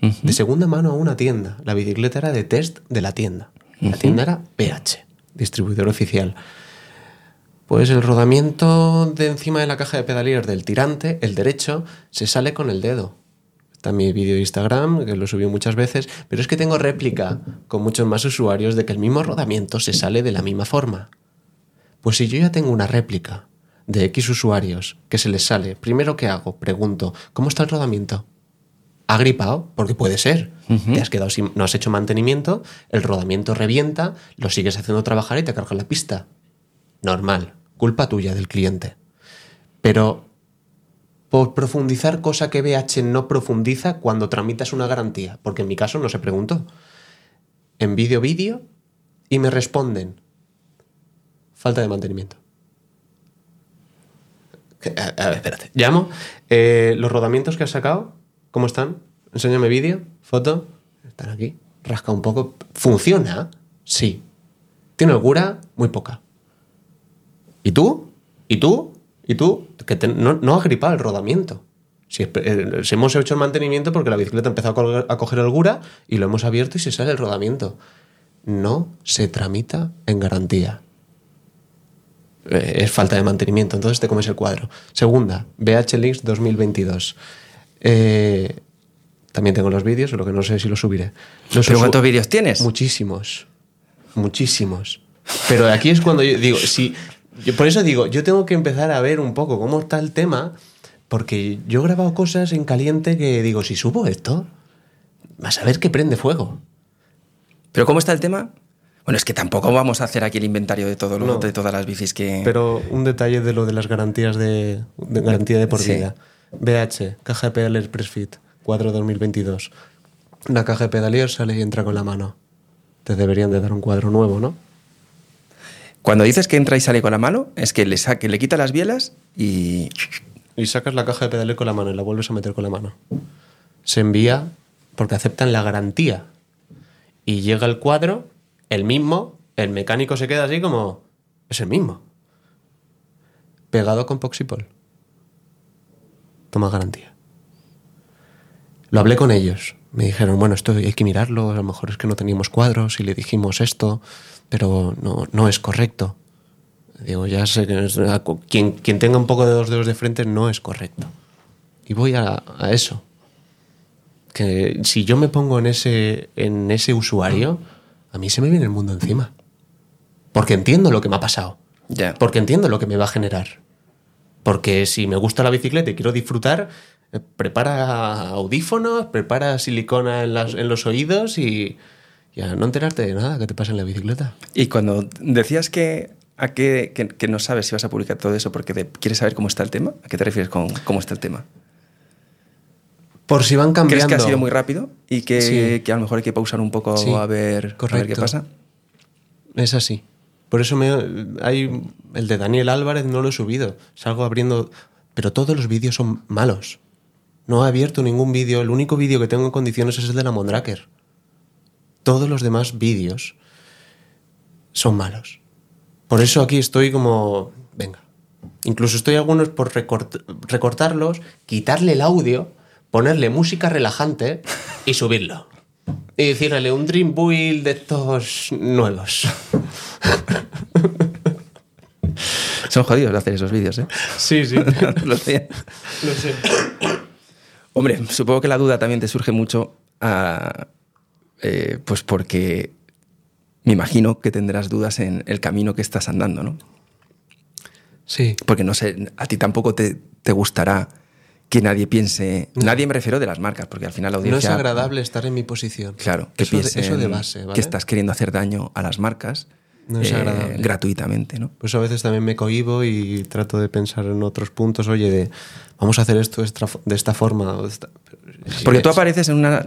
De segunda mano a una tienda. La bicicleta era de test de la tienda. La tienda era PH, distribuidor oficial. Pues el rodamiento de encima de la caja de pedalillas del tirante, el derecho, se sale con el dedo. Está mi vídeo de Instagram, que lo subí muchas veces, pero es que tengo réplica con muchos más usuarios de que el mismo rodamiento se sale de la misma forma. Pues si yo ya tengo una réplica de X usuarios que se les sale, primero que hago, pregunto, ¿cómo está el rodamiento? ¿Ha gripado? Porque puede ser. Te has quedado sin, no has hecho mantenimiento, el rodamiento revienta, lo sigues haciendo trabajar y te cargas la pista. Normal, culpa tuya del cliente. Pero por profundizar cosa que BH no profundiza cuando tramitas una garantía, porque en mi caso no se preguntó. Envío vídeo y me responden falta de mantenimiento. A, ver, espérate. Llamo. eh, los rodamientos que has sacado, ¿cómo están? Enséñame vídeo, foto. Están aquí. Rasca un poco. ¿Funciona? Sí. ¿Tiene holgura? Muy poca. ¿Y tú? ¿Y tú? ¿Y tú? Que te- no, no ha gripado el rodamiento. Si, eh, si hemos hecho el mantenimiento porque la bicicleta empezó a, colgar- a coger holgura y lo hemos abierto y se sale el rodamiento. No se tramita en garantía. Eh, es falta de mantenimiento, entonces te comes el cuadro. Segunda, BH Links 2022. Eh, también tengo los vídeos, lo que no sé si los subiré. Los ¿Pero cuántos vídeos tienes? Muchísimos. Muchísimos. Pero aquí es cuando yo digo, si. Yo por eso digo, yo tengo que empezar a ver un poco cómo está el tema, porque yo he grabado cosas en caliente que digo, si subo esto, vas a ver que prende fuego. ¿Pero cómo está el tema? Bueno, es que tampoco vamos a hacer aquí el inventario de, todo lo- No. de todas las bicis que... Pero un detalle de lo de las garantías de, de garantía de por Sí. vida. BH, caja de pedales Pressfit, 4 2022. Una caja de pedaleos sale y entra con la mano. Te deberían de dar un cuadro nuevo, ¿no? Cuando dices que entra y sale con la mano, es que le, sa- que le quita las bielas y... Y sacas la caja de pedales con la mano y la vuelves a meter con la mano. Se envía porque aceptan la garantía. Y llega el cuadro, el mismo, el mecánico se queda así como... Es el mismo. Pegado con Poxipol. Toma garantía. Lo hablé con ellos. Me dijeron, bueno, esto hay que mirarlo, a lo mejor es que no teníamos cuadros y le dijimos esto, pero no, no es correcto. Digo, ya sé que es- quien, quien tenga un poco de dos dedos de frente no es correcto. Y voy a, a eso. Que si yo me pongo en ese, en ese usuario, a mí se me viene el mundo encima. Porque entiendo lo que me ha pasado. Ya. Porque entiendo lo que me va a generar. Porque si me gusta la bicicleta y quiero disfrutar, eh, prepara audífonos, prepara silicona en, las- en los oídos y, y a no enterarte de nada que te pasa en la bicicleta. Y cuando decías que, a que, que no sabes si vas a publicar todo eso porque te- quieres saber cómo está el tema, ¿a qué te refieres con cómo está el tema? Por si van cambiando. ¿Crees que ha sido muy rápido y que, Sí. que a lo mejor hay que pausar un poco Sí, a, ver, a ver qué pasa? Es así. Por eso me, hay el de Daniel Álvarez no lo he subido. Salgo abriendo, pero todos los vídeos son malos. No he abierto ningún vídeo. El único vídeo que tengo en condiciones es el de la Mondraker. Todos los demás vídeos son malos. Por eso aquí estoy como, venga. Incluso estoy algunos por recort- recortarlos, quitarle el audio, ponerle música relajante y subirlo. y decirle un Dream Build de estos nuevos. Son jodidos de hacer esos vídeos, ¿eh? Sí, sí. Lo sé. Lo sé. Hombre, supongo que la duda también te surge mucho, ah, eh, pues porque me imagino que tendrás dudas en el camino que estás andando, ¿no? Sí. Porque no sé, a ti tampoco te, te gustará que nadie piense. Nadie me refiero de las marcas, porque al final la No es audiencia. agradable estar en mi posición. Claro, que eso de, eso de base, ¿vale? que estás queriendo hacer daño a las marcas No es eh, agradable. gratuitamente, ¿no? Pues a veces también me cohibo y trato de pensar en otros puntos. Oye, de vamos a hacer esto de esta, forma. o de esta- Porque tú es- apareces en una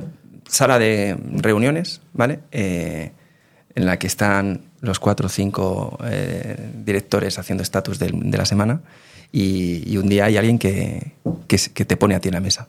sala de reuniones, ¿vale? Eh, en la que están los cuatro o cinco eh, directores haciendo estatus de, la semana y, un día hay alguien que, que, te pone a ti en la mesa.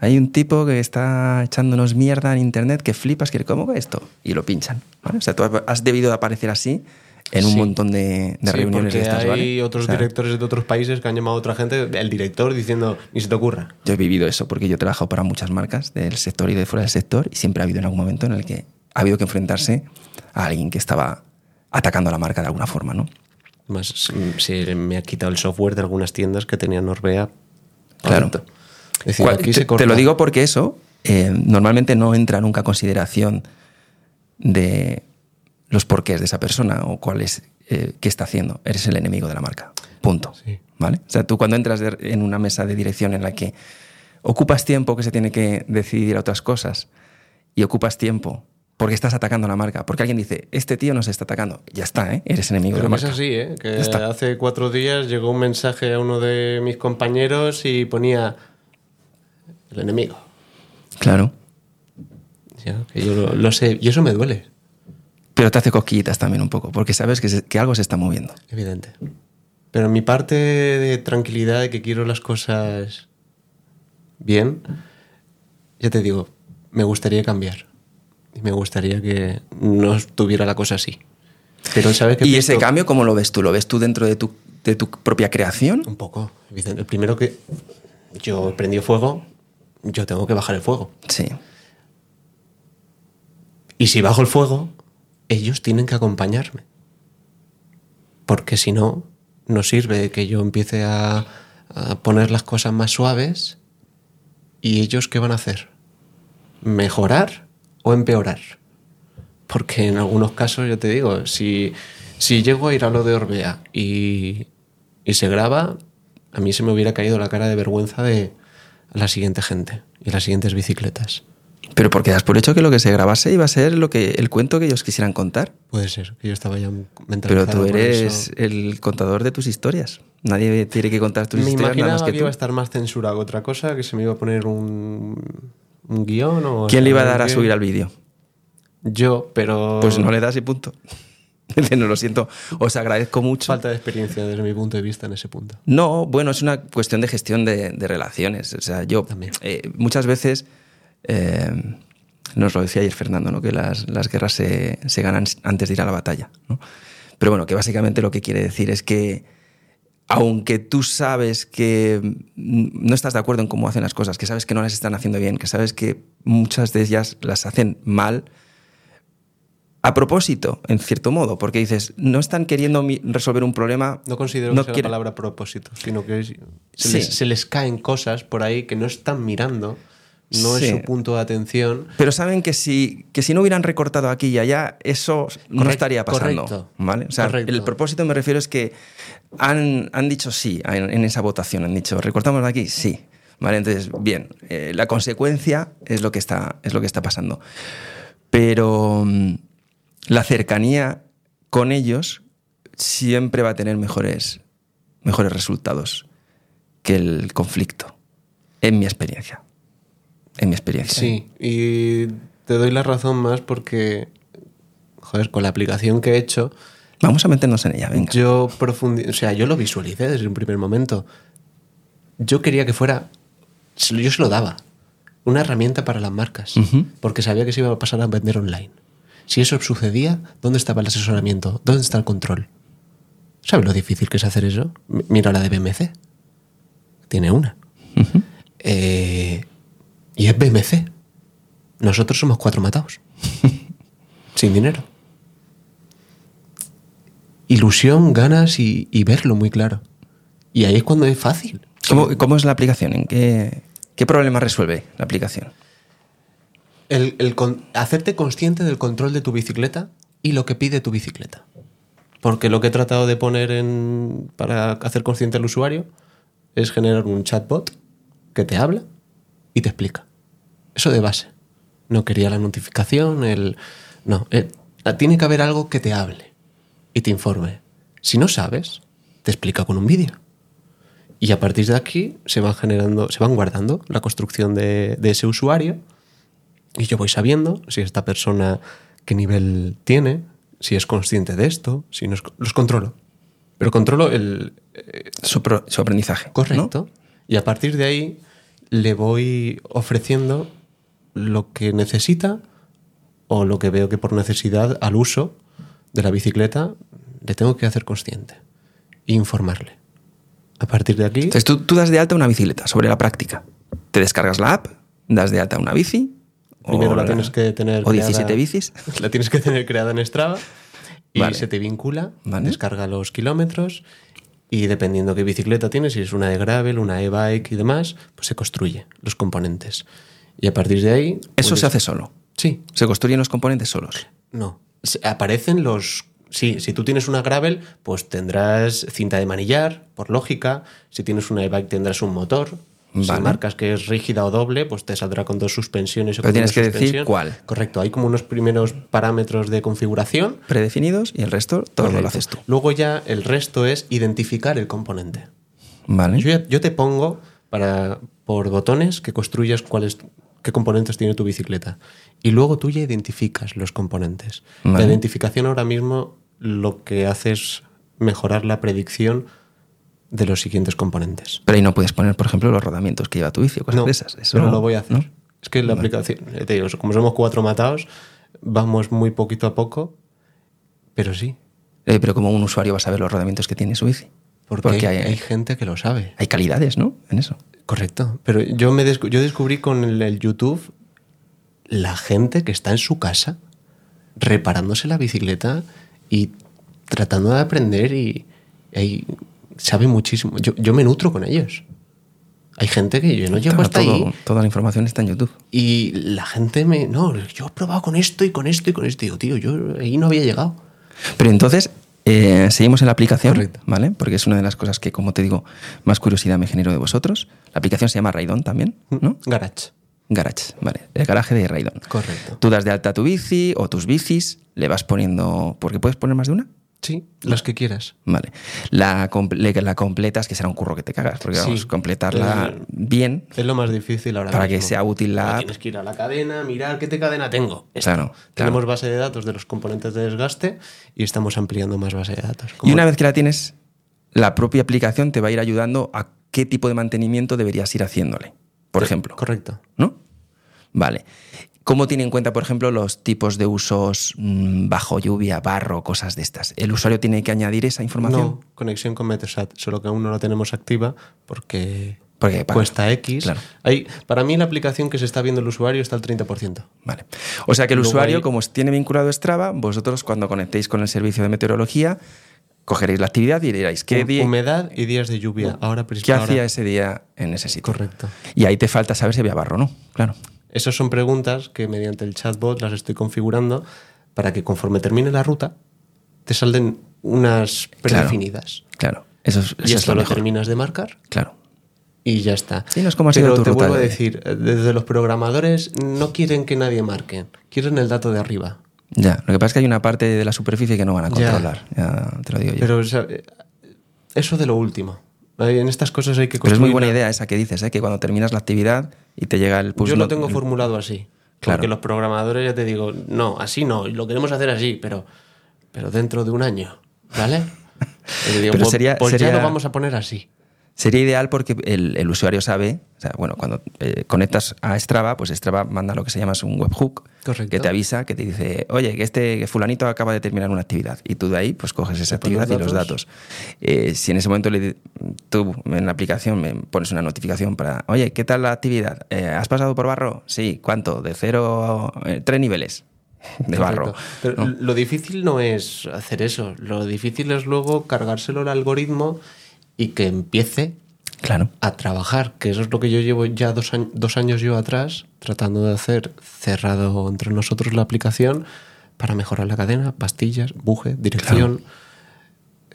Hay un tipo que está echándonos mierda en internet que flipas, que ¿cómo va esto? Y lo pinchan. O sea, tú has debido de aparecer así en un Sí. montón de, de Sí, reuniones de estas, hay ¿vale? otros O sea, directores de otros países que han llamado a otra gente, el director diciendo, ni se te ocurra. Yo he vivido eso porque yo he trabajado para muchas marcas del sector y de fuera del sector y siempre ha habido en algún momento en el que ha habido que enfrentarse a alguien que estaba atacando a la marca de alguna forma, ¿no? Más se me ha quitado el software de algunas tiendas que tenía Norbea. Claro. Decir, aquí te, se corta. te lo digo porque eso eh, normalmente no entra nunca en consideración de los porqués de esa persona o cuál es, eh, qué está haciendo. Eres el enemigo de la marca. Punto. Sí. ¿Vale? O sea, tú cuando entras de- en una mesa de dirección en la que ocupas tiempo que se tiene que decidir a otras cosas y ocupas tiempo porque estás atacando a la marca, porque alguien dice, este tío nos está atacando, ya está, ¿eh? eres enemigo Pero de la que es marca. así, ¿eh? Que hace cuatro días llegó un mensaje a uno de mis compañeros y ponía el enemigo. Claro. Ya, que yo lo, lo sé, y eso me duele, Pero te hace cosquillitas también un poco, porque sabes que, se- que algo se está moviendo. evidente. Pero mi parte de tranquilidad, de que quiero las cosas bien, ya te digo, me gustaría cambiar. Y me gustaría que no estuviera la cosa así. Pero ¿sabes qué ¿Y ese cambio cómo lo ves tú? ¿Lo ves tú dentro de tu, de tu propia creación? Un poco. El primero que yo prendí fuego, yo tengo que bajar el fuego. Sí. Y si bajo el fuego, ellos tienen que acompañarme. Porque si no, no sirve que yo empiece a, poner las cosas más suaves. ¿Y ellos qué van a hacer? ¿Mejorar o empeorar? Porque en algunos casos, yo te digo, si, si llego a ir a lo de Orbea y, y se graba, a mí se me hubiera caído la cara de vergüenza de la siguiente gente y las siguientes bicicletas. Pero porque das por hecho que lo que se grabase iba a ser lo que, el cuento que ellos quisieran contar. Puede ser, que yo estaba ya mentalizado Pero tú eres el contador de tus historias. Nadie tiene que contar tus Me historias nada más que que, tú. iba a estar más censurado que otra cosa, que se me iba a poner un, un guion o... ¿Quién le iba a dar a subir al vídeo? Yo, pero... Pues no le das y punto. No lo siento, os agradezco mucho. Falta de experiencia desde mi punto de vista en ese punto. No, bueno, es una cuestión de gestión de, de relaciones. O sea, yo También. eh, muchas veces, eh, nos lo decía ayer Fernando, ¿no? que las, las guerras se, se ganan antes de ir a la batalla. ¿no? Pero bueno, que básicamente lo que quiere decir es que aunque tú sabes que no estás de acuerdo en cómo hacen las cosas, que sabes que no las están haciendo bien, que sabes que muchas de ellas las hacen mal, a propósito, en cierto modo, porque dices, no están queriendo resolver un problema. No considero no que sea la palabra propósito, sino que es- se, Sí. les, se les caen cosas por ahí que no están mirando, no Sí. es su punto de atención. Pero saben que si, que si no hubieran recortado aquí y allá, eso no estaría pasando. correcto, ¿vale? O sea, correcto. el propósito me refiero es que han, han dicho sí en, en esa votación. Han dicho, ¿recortamos de aquí? Sí. ¿Vale? Entonces, bien, eh, la consecuencia es lo que está, es lo que está pasando. Pero mm, la cercanía con ellos siempre va a tener mejores, mejores resultados que el conflicto, en mi experiencia. En mi experiencia. Sí, y te doy la razón más porque, joder, con la aplicación que he hecho, Vamos a meternos en ella, venga. Yo profundi- o sea, yo lo visualicé desde un primer momento. Yo quería que fuera, yo se lo daba, una herramienta para las marcas, Ujú. porque sabía que se iba a pasar a vender online. Si eso sucedía, ¿dónde estaba el asesoramiento? ¿Dónde está el control? ¿Sabes lo difícil que es hacer eso? Mira la de BMC. Tiene una. Ujú. Eh, y es BMC. Nosotros somos cuatro matados. Sin dinero. Ilusión, ganas y, y verlo muy claro. Y ahí es cuando es fácil. ¿Cómo, cómo es la aplicación? ¿En qué, qué problema resuelve la aplicación? El, el con- hacerte consciente del control de tu bicicleta y lo que pide tu bicicleta. Porque lo que he tratado de poner en, para hacer consciente al usuario es generar un chatbot que te habla y te explica. Eso de base. No quería la notificación, el... No, eh, tiene que haber algo que te hable y te informe. Si no sabes, te explica con un vídeo. Y a partir de aquí se van generando, se van guardando la construcción de, de ese usuario y yo voy sabiendo si esta persona qué nivel tiene, si es consciente de esto, si no es, los controlo. Pero controlo el Su, pro- su aprendizaje. ¿no? correcto. Y a partir de ahí le voy ofreciendo lo que necesita o lo que veo que por necesidad al uso de la bicicleta le tengo que hacer consciente e informarle. A partir de aquí, Entonces tú, tú das de alta una bicicleta sobre la práctica. Te descargas la app, das de alta una bici. primero o la tienes que tener O creada- 17 bicis. La tienes que tener creada en Strava y Vale. se te vincula, Vale. descarga los kilómetros y dependiendo qué bicicleta tienes, si es una de gravel, una e-bike y demás, pues se construye los componentes. Y a partir de ahí... Eso puedes- se hace solo. Sí, Se construyen los componentes solos. no. Aparecen los... Sí, si tú tienes una gravel, pues tendrás cinta de manillar, por lógica. Si tienes una e-bike tendrás un motor. Si marcas que es rígida o doble, pues te saldrá con dos suspensiones. o Pero con tienes una que decir cuál. Correcto, hay como unos primeros parámetros de configuración. Predefinidos y el resto todo lo haces tú. Luego ya el resto es identificar el componente. Vale. Yo, yo te pongo para, por botones que construyas cuáles, qué componentes tiene tu bicicleta. Y luego tú ya identificas los componentes. Vale. La identificación ahora mismo lo que hace es mejorar la predicción de los siguientes componentes. Pero ahí no puedes poner, por ejemplo, los rodamientos que lleva tu bici o cosas No, de esas. Eso no- lo voy a hacer. ¿no? Es que la aplicación, ya te digo, como somos cuatro matados, vamos muy poquito a poco, pero sí. Eh, pero como un usuario va a saber los rodamientos que tiene su bici. Porque, hay, hay, hay gente que lo sabe. hay calidades, ¿no? En eso. Correcto. Pero yo, me descu- yo descubrí con el, el YouTube la gente que está en su casa reparándose la bicicleta y tratando de aprender y, y sabe muchísimo. Yo, yo me nutro con ellos. Hay gente que yo no llego Claro, hasta todo- ahí Toda la información está en YouTube. y la gente me... No, yo he probado con esto y con esto y con esto. Y digo, tío, yo ahí no había llegado. Pero entonces, eh, seguimos en la aplicación, Correcto. ¿vale? Porque es una de las cosas que, como te digo, más curiosidad me genero de vosotros. La aplicación se llama Raidon también, ¿no? Garage. Garage, vale. El garaje de Raidon. Correcto. Tú das de alta tu bici o tus bicis, le vas poniendo. ¿Porque puedes poner más de una? Sí, las que quieras. Vale. La, comple- la completas, que será un curro que te cagas, porque Sí. vamos, completarla Eh, bien. Es lo más difícil ahora Para que sea útil la Ahora. Tienes que ir a la cadena, mirar qué te cadena tengo. Esta. Claro, Tenemos claro. base de datos de los componentes de desgaste y estamos ampliando más base de datos. Y una vez que la tienes, la propia aplicación te va a ir ayudando a qué tipo de mantenimiento deberías ir haciéndole, por ejemplo. Correcto. ¿No? Vale. ¿Cómo tiene en cuenta, por ejemplo, los tipos de usos mm, bajo lluvia, barro, cosas de estas? ¿El usuario tiene que añadir esa información? No, conexión con Metersat, solo que aún no la tenemos activa porque, Porque cuesta X. Claro. Hay, para mí la aplicación que se está viendo el usuario está al 30%. Vale. O sea que el Luego usuario, hay- como tiene vinculado Strava, vosotros cuando conectéis con el servicio de meteorología, cogeréis la actividad y diréis, ¿qué, día- Humedad y días de lluvia. Ahora, ¿qué ahora- hacía ese día en ese sitio? Correcto. Y ahí te falta saber si había barro o no. Claro. Esas son preguntas que mediante el chatbot las estoy configurando para que conforme termine la ruta te salden unas predefinidas. Claro. Eso es, Y eso es esto lo terminas de marcar Claro. y ya está. Sí, no es como Pero tu te ruta vuelvo a de- decir, eh, desde los programadores no quieren que nadie marque, quieren el dato de arriba. Ya. Lo que pasa es que hay una parte de la superficie que no van a controlar. Ya, te lo digo yo. Pero, Pero o sea, eh, eso de lo último. En estas cosas hay que es muy construir buena idea esa que dices, ¿eh? que cuando terminas la actividad y te llega el push Yo lo tengo formulado así. Claro. Porque los programadores ya te digo, no, así no, y lo queremos hacer así, pero, pero dentro de un año, ¿vale? Digo, Pero pues- sería- pues ya lo vamos a poner así. Sería ideal porque el, el usuario sabe, o sea, bueno, cuando eh, conectas a Strava, pues Strava manda lo que se llama un webhook Correcto. que te avisa, que te dice, oye, que este fulanito acaba de terminar una actividad. Y tú de ahí, pues coges esa actividad y los datos. Eh, si en ese momento le, tú en la aplicación me pones una notificación para, oye, ¿qué tal la actividad? Eh, ¿Has pasado por barro? Sí, ¿cuánto? De cero, tres niveles de barro. Pero ¿no? lo difícil no es hacer eso. Lo difícil es luego cargárselo al algoritmo y que empiece Claro. a trabajar, que eso es lo que yo llevo ya dos, años, dos años yo atrás tratando de hacer cerrado entre nosotros la aplicación para mejorar la cadena, pastillas, buje, dirección,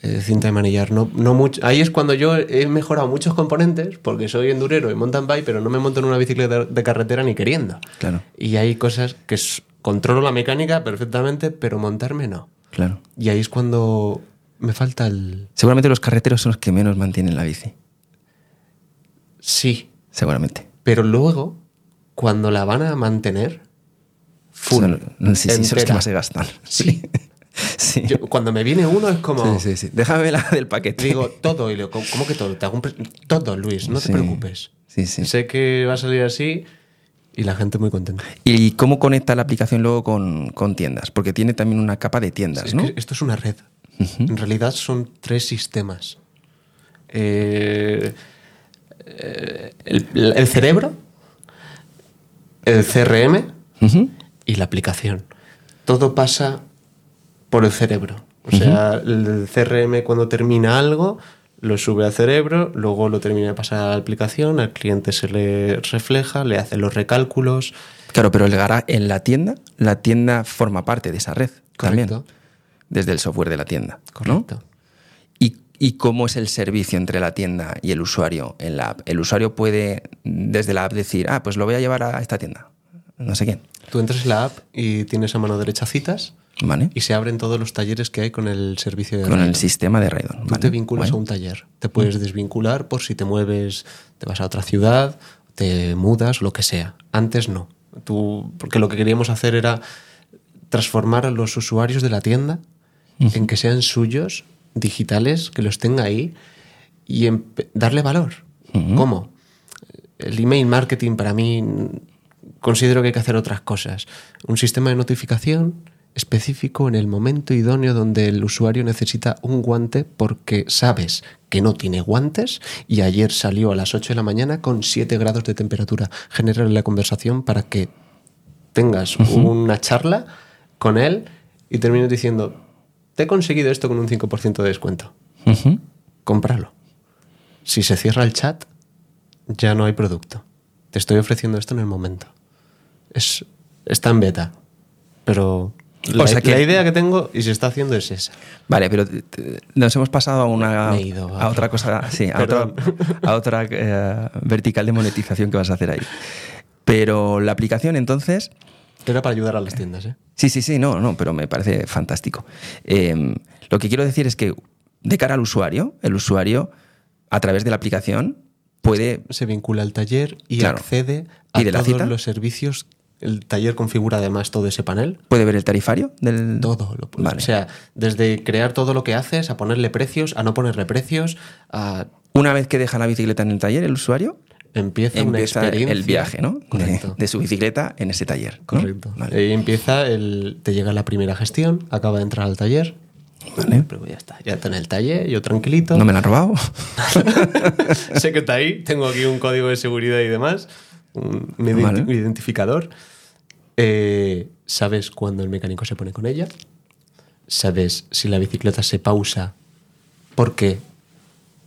eh, cinta de manillar. No, no mucho. Ahí es cuando yo he mejorado muchos componentes, porque soy endurero y mountain bike, pero no me monto en una bicicleta de carretera ni queriendo. Claro. Y hay cosas que controlo la mecánica perfectamente, pero montarme no. Claro. Y ahí es cuando me falta el... Seguramente los carreteros son los que menos mantienen la bici. Sí, Seguramente. Pero luego, cuando la van a mantener, full. No, sí, sí, son los que más se gastan. Sí. Sí. Yo- cuando me viene uno es como. sí, sí, sí. Déjame la del paquete. Digo todo y le digo, ¿cómo que todo? Te hago un pre- todo, Luis, no te preocupes. Sí, sí. Sé que va a salir así y la gente muy contenta. ¿Y cómo conecta la aplicación luego con, con tiendas? Porque tiene también una capa de tiendas, Es ¿no? que esto es una red. En realidad son tres sistemas. Eh, eh, el, el cerebro, el CRM y la aplicación. Todo pasa por el cerebro. O sea, el CRM cuando termina algo lo sube al cerebro, luego lo termina de pasar a la aplicación, al cliente se le refleja, le hace los recálculos. Claro, pero el gara- en la tienda, la tienda forma parte de esa red también. Desde el software de la tienda. ¿no? Correcto. ¿Y, ¿Y cómo es el servicio entre la tienda y el usuario en la app? El usuario puede desde la app decir, ah, pues lo voy a llevar a esta tienda. No sé quién. Tú entras en la app y tienes a mano derecha citas ¿Vale? y se abren todos los talleres que hay con el servicio de Con el sistema de Raidon. Tú ¿vale? te vinculas a un taller. Te puedes desvincular por si te mueves, te vas a otra ciudad, te mudas, lo que sea. Antes no. Tú, porque lo que queríamos hacer era transformar a los usuarios de la tienda en que sean suyos, digitales, que los tenga ahí y darle valor. ¿Cómo? El email marketing para mí considero que hay que hacer otras cosas. Un sistema de notificación específico en el momento idóneo donde el usuario necesita un guante porque sabes que no tiene guantes y ayer salió a las 8 de la mañana con 7 grados de temperatura. Generar la conversación para que tengas una charla con él y termines diciendo, te he conseguido esto con un 5% de descuento. Ujú. Cómpralo. Si se cierra el chat, ya no hay producto. Te estoy ofreciendo esto en el momento. Es, está en beta. Pero la, sea que- la idea que tengo y se está haciendo es esa. Vale, pero nos hemos pasado a una ido, a otra cosa, sí, a otra, Perdón. a otra eh, vertical de monetización que vas a hacer ahí. Pero la aplicación entonces, Era para ayudar a las tiendas, ¿eh? sí, sí, sí, no, no, pero me parece fantástico. Eh, lo que quiero decir es que de cara al usuario, el usuario a través de la aplicación puede Se vincula al taller y Claro. accede a ¿Pide la todos cita? los servicios. El taller configura además todo ese panel. puede ver el tarifario del Todo. Lo, Vale. O sea, desde crear todo lo que haces, a ponerle precios, a no ponerle precios, a Una vez que deja la bicicleta en el taller, el usuario empieza, una empieza experiencia. el viaje, ¿no? De, de su bicicleta en ese taller. ¿no? Correcto. Vale. Ahí empieza el. Te llega la primera gestión, acaba de entrar al taller. Vale. Pero ya está, ya está en el taller, yo tranquilito. ¿No me la han robado? sé que está ahí, tengo aquí un código de seguridad y demás, un, un identi- Vale. un identificador. Eh, sabes cuándo el mecánico se pone con ella, sabes si la bicicleta se pausa porque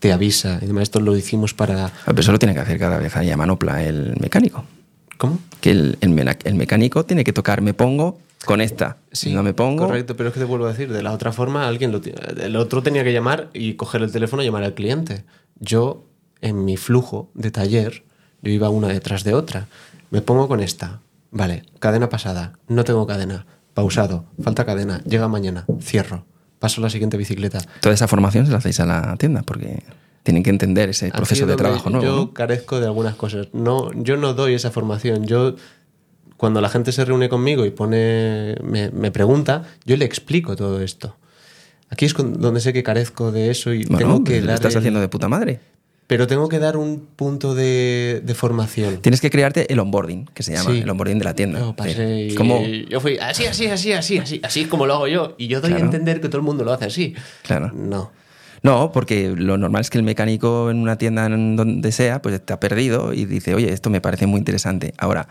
te avisa. Y además, esto lo hicimos para. Ah, Pero eso lo tiene que hacer cada vez ahí a manopla el mecánico. ¿Cómo? Que el, el mecánico tiene que tocar, me pongo con esta. si no me pongo. Correcto, pero es que te vuelvo a decir, de la otra forma, alguien lo el otro tenía que llamar y coger el teléfono y llamar al cliente. Yo, en mi flujo de taller, yo iba una detrás de otra. Me pongo con esta. Vale, cadena pasada. No tengo cadena. Pausado. Falta cadena. Llega mañana. Cierro. Paso a la siguiente bicicleta. Toda esa formación se la hacéis a la tienda porque tienen que entender ese Aquí proceso es de trabajo nuevo. Yo ¿no? carezco de algunas cosas. No, yo no doy esa formación. Yo, cuando la gente se reúne conmigo y pone, me, me pregunta, yo le explico todo esto. Aquí es donde sé que carezco de eso y Bueno, tengo que dar estás el- haciendo de puta madre. Pero tengo que dar un punto de, de formación. Tienes que crearte el onboarding, que se llama, Sí. el onboarding de la tienda. No, pasé Sí. y-. Yo fui así, así, así, así, así, así como lo hago yo. Y yo doy Claro. a entender que todo el mundo lo hace así. Claro. No. No, porque lo normal es que el mecánico en una tienda en donde sea, pues te ha perdido y dice, oye, esto me parece muy interesante. Ahora,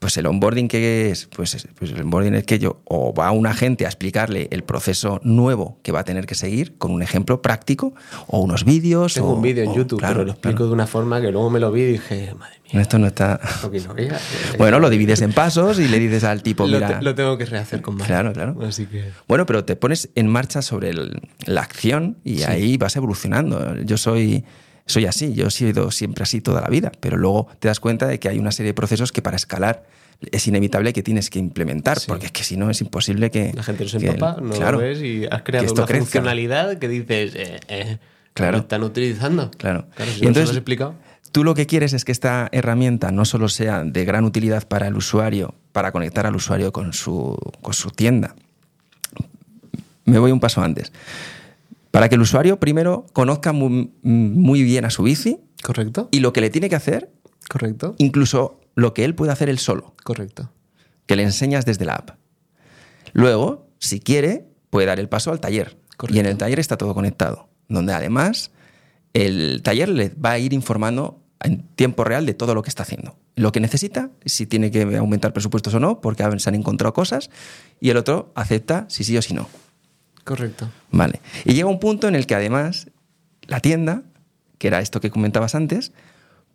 pues el onboarding que es, pues, es- pues el onboarding es que yo o va un agente a explicarle el proceso nuevo que va a tener que seguir con un ejemplo práctico o unos vídeos. Tengo o- un vídeo en o- YouTube, claro, pero lo explico claro. de una forma que luego me lo vi y dije, madre mía, Esto no está. Bueno, lo divides en pasos y le dices al tipo, lo, mira. te- lo tengo que rehacer con más. Claro, claro. Así que. Bueno, pero te pones en marcha sobre el- la acción y ahí vas evolucionando. Yo soy, soy así, yo he sido siempre así toda la vida, pero luego te das cuenta de que hay una serie de procesos que para escalar es inevitable que tienes que implementar, Sí. porque es que si no es imposible que... La gente no se empapa, no claro, lo ves y has creado una crezca. funcionalidad que dices, eh, eh, Claro. ¿lo están utilizando? Claro. Claro, si Y no entonces- lo has explicado. Tú lo que quieres es que esta herramienta no solo sea de gran utilidad para el usuario, para conectar al usuario con su, con su tienda. Me voy un paso antes. Para que el usuario primero conozca muy, muy bien a su bici ¿Correcto? y lo que le tiene que hacer, ¿Correcto? incluso lo que él puede hacer él solo, Correcto. que le enseñas desde la app. Luego, si quiere, puede dar el paso al taller. Correcto. Y en el taller está todo conectado, donde además el taller le va a ir informando en tiempo real de todo lo que está haciendo. Lo que necesita, si tiene que aumentar presupuestos o no, porque se han encontrado cosas, y el otro acepta si sí o si no. Correcto. Vale. Y llega un punto en el que además la tienda, que era esto que comentabas antes,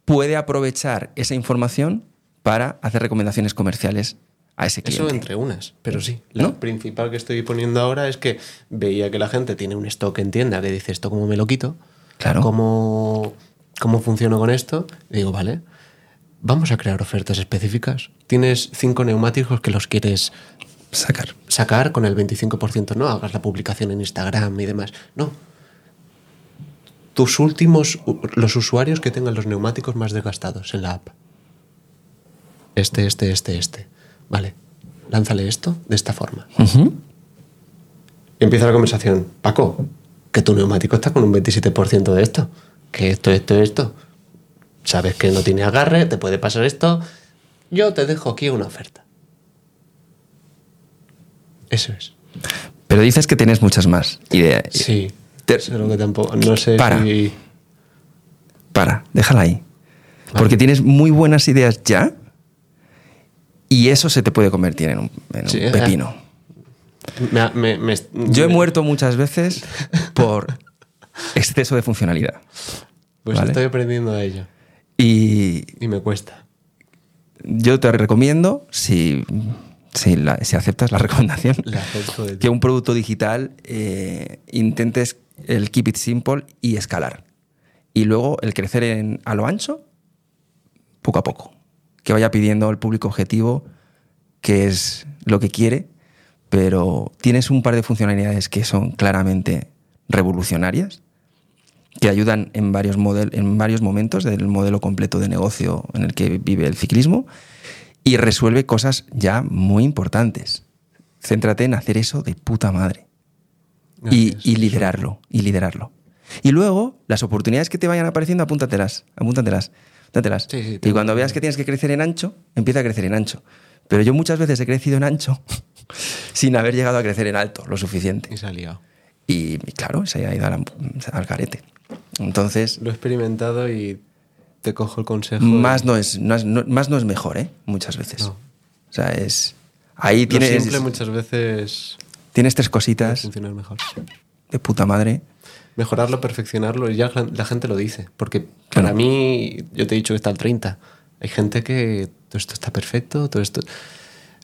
puede aprovechar esa información para hacer recomendaciones comerciales a ese cliente. Eso entre unas, pero sí. La ¿No? principal que estoy poniendo ahora es que veía que la gente tiene un stock en tienda que dice esto cómo me lo quito, Claro. cómo, cómo funciono con esto. Y digo, vale, vamos a crear ofertas específicas. Tienes cinco neumáticos que los quieres Sacar. sacar con el 25%, no hagas la publicación en Instagram y demás. No. Tus últimos, los usuarios que tengan los neumáticos más desgastados en la app. Este, este, este, este. Vale. Lánzale esto de esta forma. Empieza la conversación. Paco, que tu neumático está con un 27% de esto. Que esto, esto, esto. Sabes que no tiene agarre, te puede pasar esto. Yo te dejo aquí una oferta. Eso es. Pero dices que tienes muchas más ideas. Sí. Te- Solo que tampoco. No sé Para. si. Para, déjala ahí. Vale. Porque tienes muy buenas ideas ya y eso se te puede convertir en un, en un Sí, pepino. Me, me- me- Yo he muerto muchas veces por exceso de funcionalidad. Pues ¿vale? estoy aprendiendo de ello. Y Y me cuesta. yo te recomiendo, si, si, la- si aceptas la recomendación, La de que un producto digital eh, intentes el keep it simple y escalar. Y luego el crecer en, a lo ancho, poco a poco. Que vaya pidiendo al público objetivo qué es lo que quiere, pero tienes un par de funcionalidades que son claramente revolucionarias, que ayudan en varios, model- en varios momentos del modelo completo de negocio en el que vive el ciclismo y resuelve cosas ya muy importantes. Céntrate en hacer eso de puta madre y, y liderarlo, y liderarlo. Y luego, las oportunidades que te vayan apareciendo, apúntatelas, apúntatelas, apúntatelas. Sí, sí, y cuando veas que tienes que crecer en ancho, empieza a crecer en ancho. Pero yo muchas veces he crecido en ancho sin haber llegado a crecer en alto lo suficiente. Y se ha liado. Y, y claro, se ha ido al, al garete. Entonces, Lo he experimentado y te cojo el consejo. más no, es, no es- no- más no es mejor, ¿eh? Muchas veces. No. O sea, es... Ahí Lo tienes, simple muchas veces tienes tres cositas funcionar mejor. de puta madre. Mejorarlo, perfeccionarlo y ya la gente lo dice. Porque Claro. para mí, yo te he dicho que está al 30. Hay gente que todo esto está perfecto, todo esto...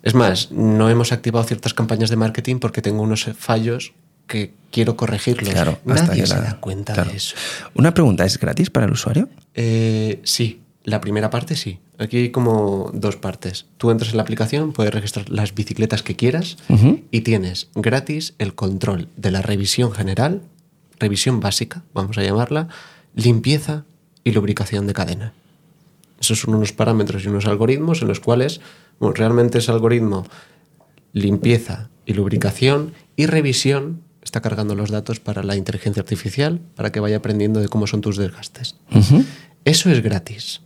Es más, no hemos activado ciertas campañas de marketing porque tengo unos fallos que quiero corregirlos. Claro, Nadie se la- da cuenta claro. de eso. Una pregunta, ¿es gratis para el usuario? Eh, sí, la primera parte sí. Aquí hay como dos partes. Tú entras en la aplicación, puedes registrar las bicicletas que quieras y tienes gratis el control de la revisión general, revisión básica, vamos a llamarla, limpieza y lubricación de cadena. Esos son unos parámetros y unos algoritmos en los cuales bueno, realmente ese algoritmo limpieza y lubricación y revisión está cargando los datos para la inteligencia artificial, para que vaya aprendiendo de cómo son tus desgastes. Eso es gratis.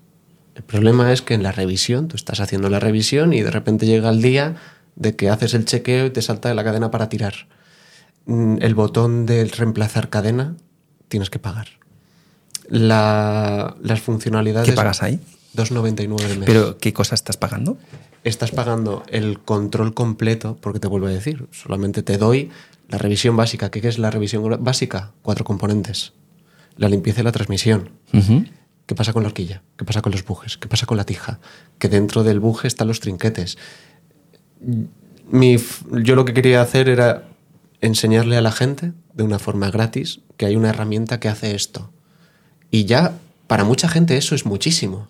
El problema es que en la revisión, tú estás haciendo la revisión y de repente llega el día de que haces el chequeo y te salta de la cadena para tirar. Mm, El botón de reemplazar cadena tienes que pagar. La- las funcionalidades... ¿Qué pagas ahí? 2,99 al mes. ¿Pero qué cosa estás pagando? Estás pagando el control completo, porque te vuelvo a decir, solamente te doy la revisión básica. ¿Qué es la revisión básica? Cuatro componentes. La limpieza y la transmisión. ¿Qué pasa con la horquilla? ¿Qué pasa con los bujes? ¿Qué pasa con la tija? Que dentro del buje están los trinquetes. Mi yo lo que quería hacer era enseñarle a la gente de una forma gratis que hay una herramienta que hace esto. Y ya, para mucha gente eso es muchísimo.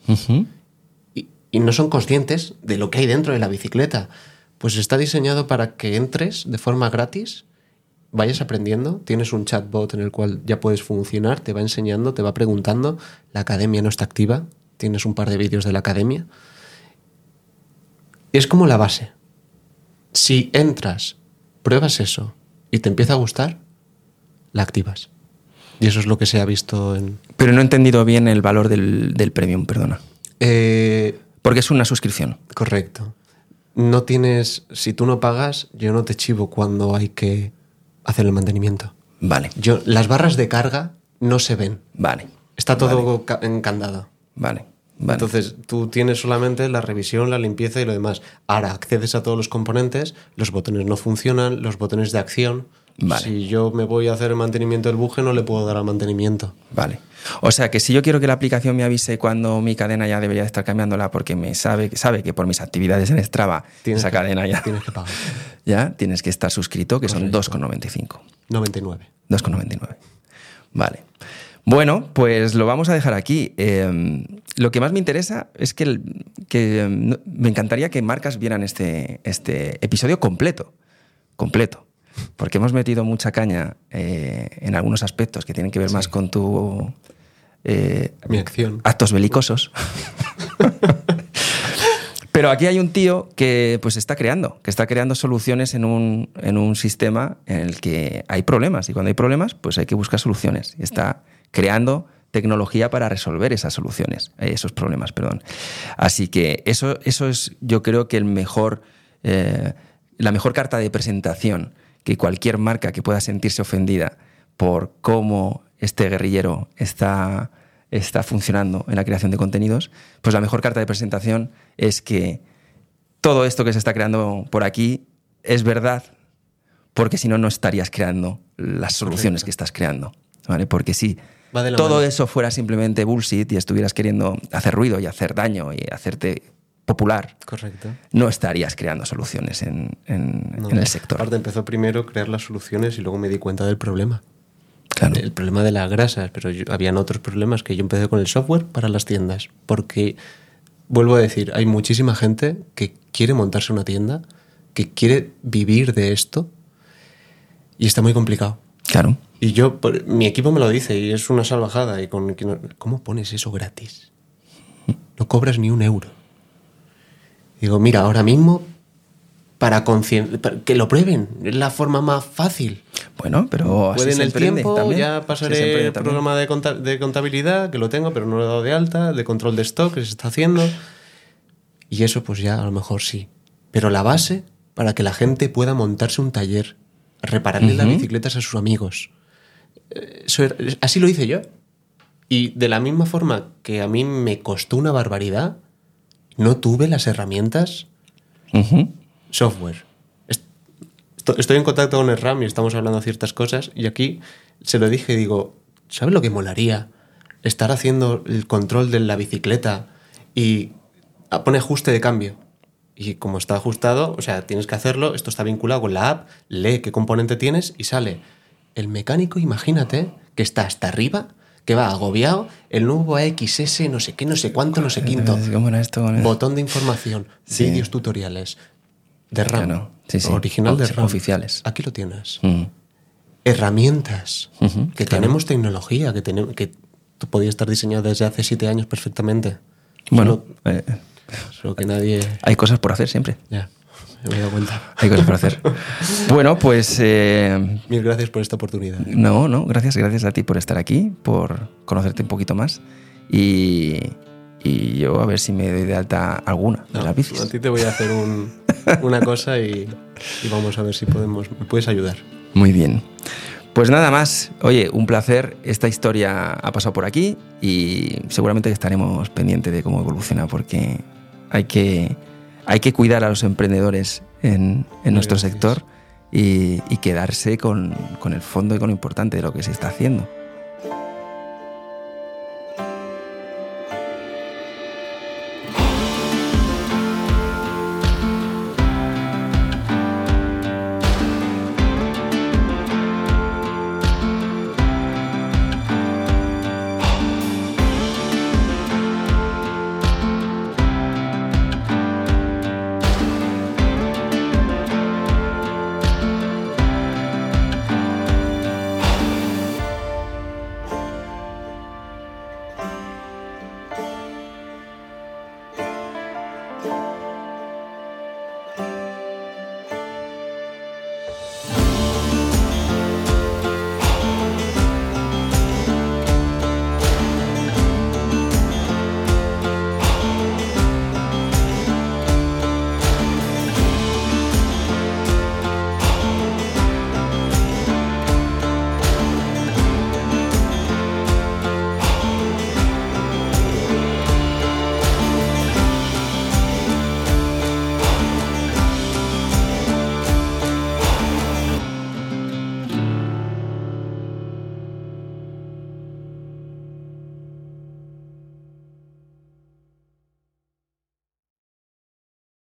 Y, y no son conscientes de lo que hay dentro de la bicicleta. Pues está diseñado para que entres de forma gratis, vayas aprendiendo, tienes un chatbot en el cual ya puedes funcionar, te va enseñando, te va preguntando, la academia no está activa, tienes un par de vídeos de la academia. Es como la base. Si entras, pruebas eso y te empieza a gustar, la activas. Y eso es lo que se ha visto en... Pero no he entendido bien el valor del, del premium, perdona. Eh, Porque es una suscripción. Correcto. No tienes, si tú no pagas, yo no te chivo cuando hay que hacer el mantenimiento. Vale, Yo, las barras de carga no se ven. vale. Está todo ca- encandado. Vale, vale. Entonces, tú tienes solamente la revisión, la limpieza y lo demás. Ahora accedes a todos los componentes, los botones no funcionan, los botones de acción. Vale. Si yo me voy a hacer el mantenimiento del buje, no le puedo dar al mantenimiento. Vale. O sea que si yo quiero que la aplicación me avise cuando mi cadena ya debería estar cambiándola porque me sabe, sabe que por mis actividades en Strava Tienes esa que- cadena ya, Tienes que pagar. ya tienes que estar suscrito, que son 2,95. 99. 2,99. Vale. Bueno, pues lo vamos a dejar aquí. Eh, lo que más me interesa es que, el- que, no- me encantaría que marcas vieran este, este episodio completo. Completo. Porque hemos metido mucha caña eh, en algunos aspectos que tienen que ver más con tu eh, Mi acción. actos belicosos. Pero aquí hay un tío que pues está creando, que está creando soluciones en un, en un sistema en el que hay problemas. Y cuando hay problemas, pues hay que buscar soluciones. Y está creando tecnología para resolver esas soluciones, eh, esos problemas, perdón. Así que eso, eso es, yo creo que el mejor, eh, la mejor carta de presentación que cualquier marca que pueda sentirse ofendida por cómo este guerrillero está, está funcionando en la creación de contenidos, pues la mejor carta de presentación es que todo esto que se está creando por aquí es verdad, porque si no, no estarías creando las soluciones que estás creando. ¿vale? Porque si todo mano. eso fuera simplemente bullshit y estuvieras queriendo hacer ruido y hacer daño y hacerte popular, Correcto. no estarías creando soluciones en, en- No. en el sector. Aparte empezó primero crear las soluciones y luego me di cuenta del problema. Claro. El problema de las grasas, pero yo- habían otros problemas que yo empecé con el software para las tiendas. Porque, vuelvo a decir, hay muchísima gente que quiere montarse una tienda, que quiere vivir de esto y está muy complicado. Claro. Y yo, por- mi equipo me lo dice y es una salvajada. Y con, ¿Cómo pones eso gratis? No cobras ni un euro. Digo, mira, ahora mismo, para, que lo prueben, es la forma más fácil. Bueno, pero así Puede en se el tiempo, también. ya pasaré el programa de, conta- de contabilidad, que lo tengo, pero no lo he dado de alta, de control de stock, que se está haciendo. Y eso pues ya a lo mejor sí. Pero la base para que la gente pueda montarse un taller, repararle las bicicletas a sus amigos. Eh, eso era- así lo hice yo. Y de la misma forma que a mí me costó una barbaridad, no tuve las herramientas software. Est- esto- Estoy en contacto con el RAM y estamos hablando de ciertas cosas y aquí se lo dije y digo, ¿sabes lo que molaría? Estar haciendo el control de la bicicleta y pone ajuste de cambio. Y como está ajustado, o sea, tienes que hacerlo, esto está vinculado con la app, lee qué componente tienes y sale. El mecánico, imagínate, que está hasta arriba, que va agobiado, el nuevo AXS, no sé qué, no sé cuánto, no sé quinto. ¿Cómo era esto? Botón de información, Sí. vídeos tutoriales. De RAM. Claro, sí, sí. Original de RAM. oficiales. Aquí lo tienes. Mm. Herramientas. Que claro. tenemos tecnología, que, tenemos, que tú podías estar diseñado desde hace siete años perfectamente. Bueno, Solo, eh, solo que nadie. hay cosas por hacer siempre. Ya. Me he dado cuenta. Hay cosas para hacer. bueno, pues... Eh, Mil gracias por esta oportunidad. No, no, gracias, gracias a ti por estar aquí, por conocerte un poquito más. Y, y yo a ver si me doy de alta alguna de No, las bicis. a ti te voy a hacer un- una cosa y, y vamos a ver si podemos, me puedes ayudar. Muy bien. Pues nada más. Oye, un placer. Esta historia ha pasado por aquí y seguramente estaremos pendientes de cómo evoluciona porque hay que, hay que cuidar a los emprendedores en, en nuestro sector y, y quedarse con, con el fondo y con lo importante de lo que se está haciendo.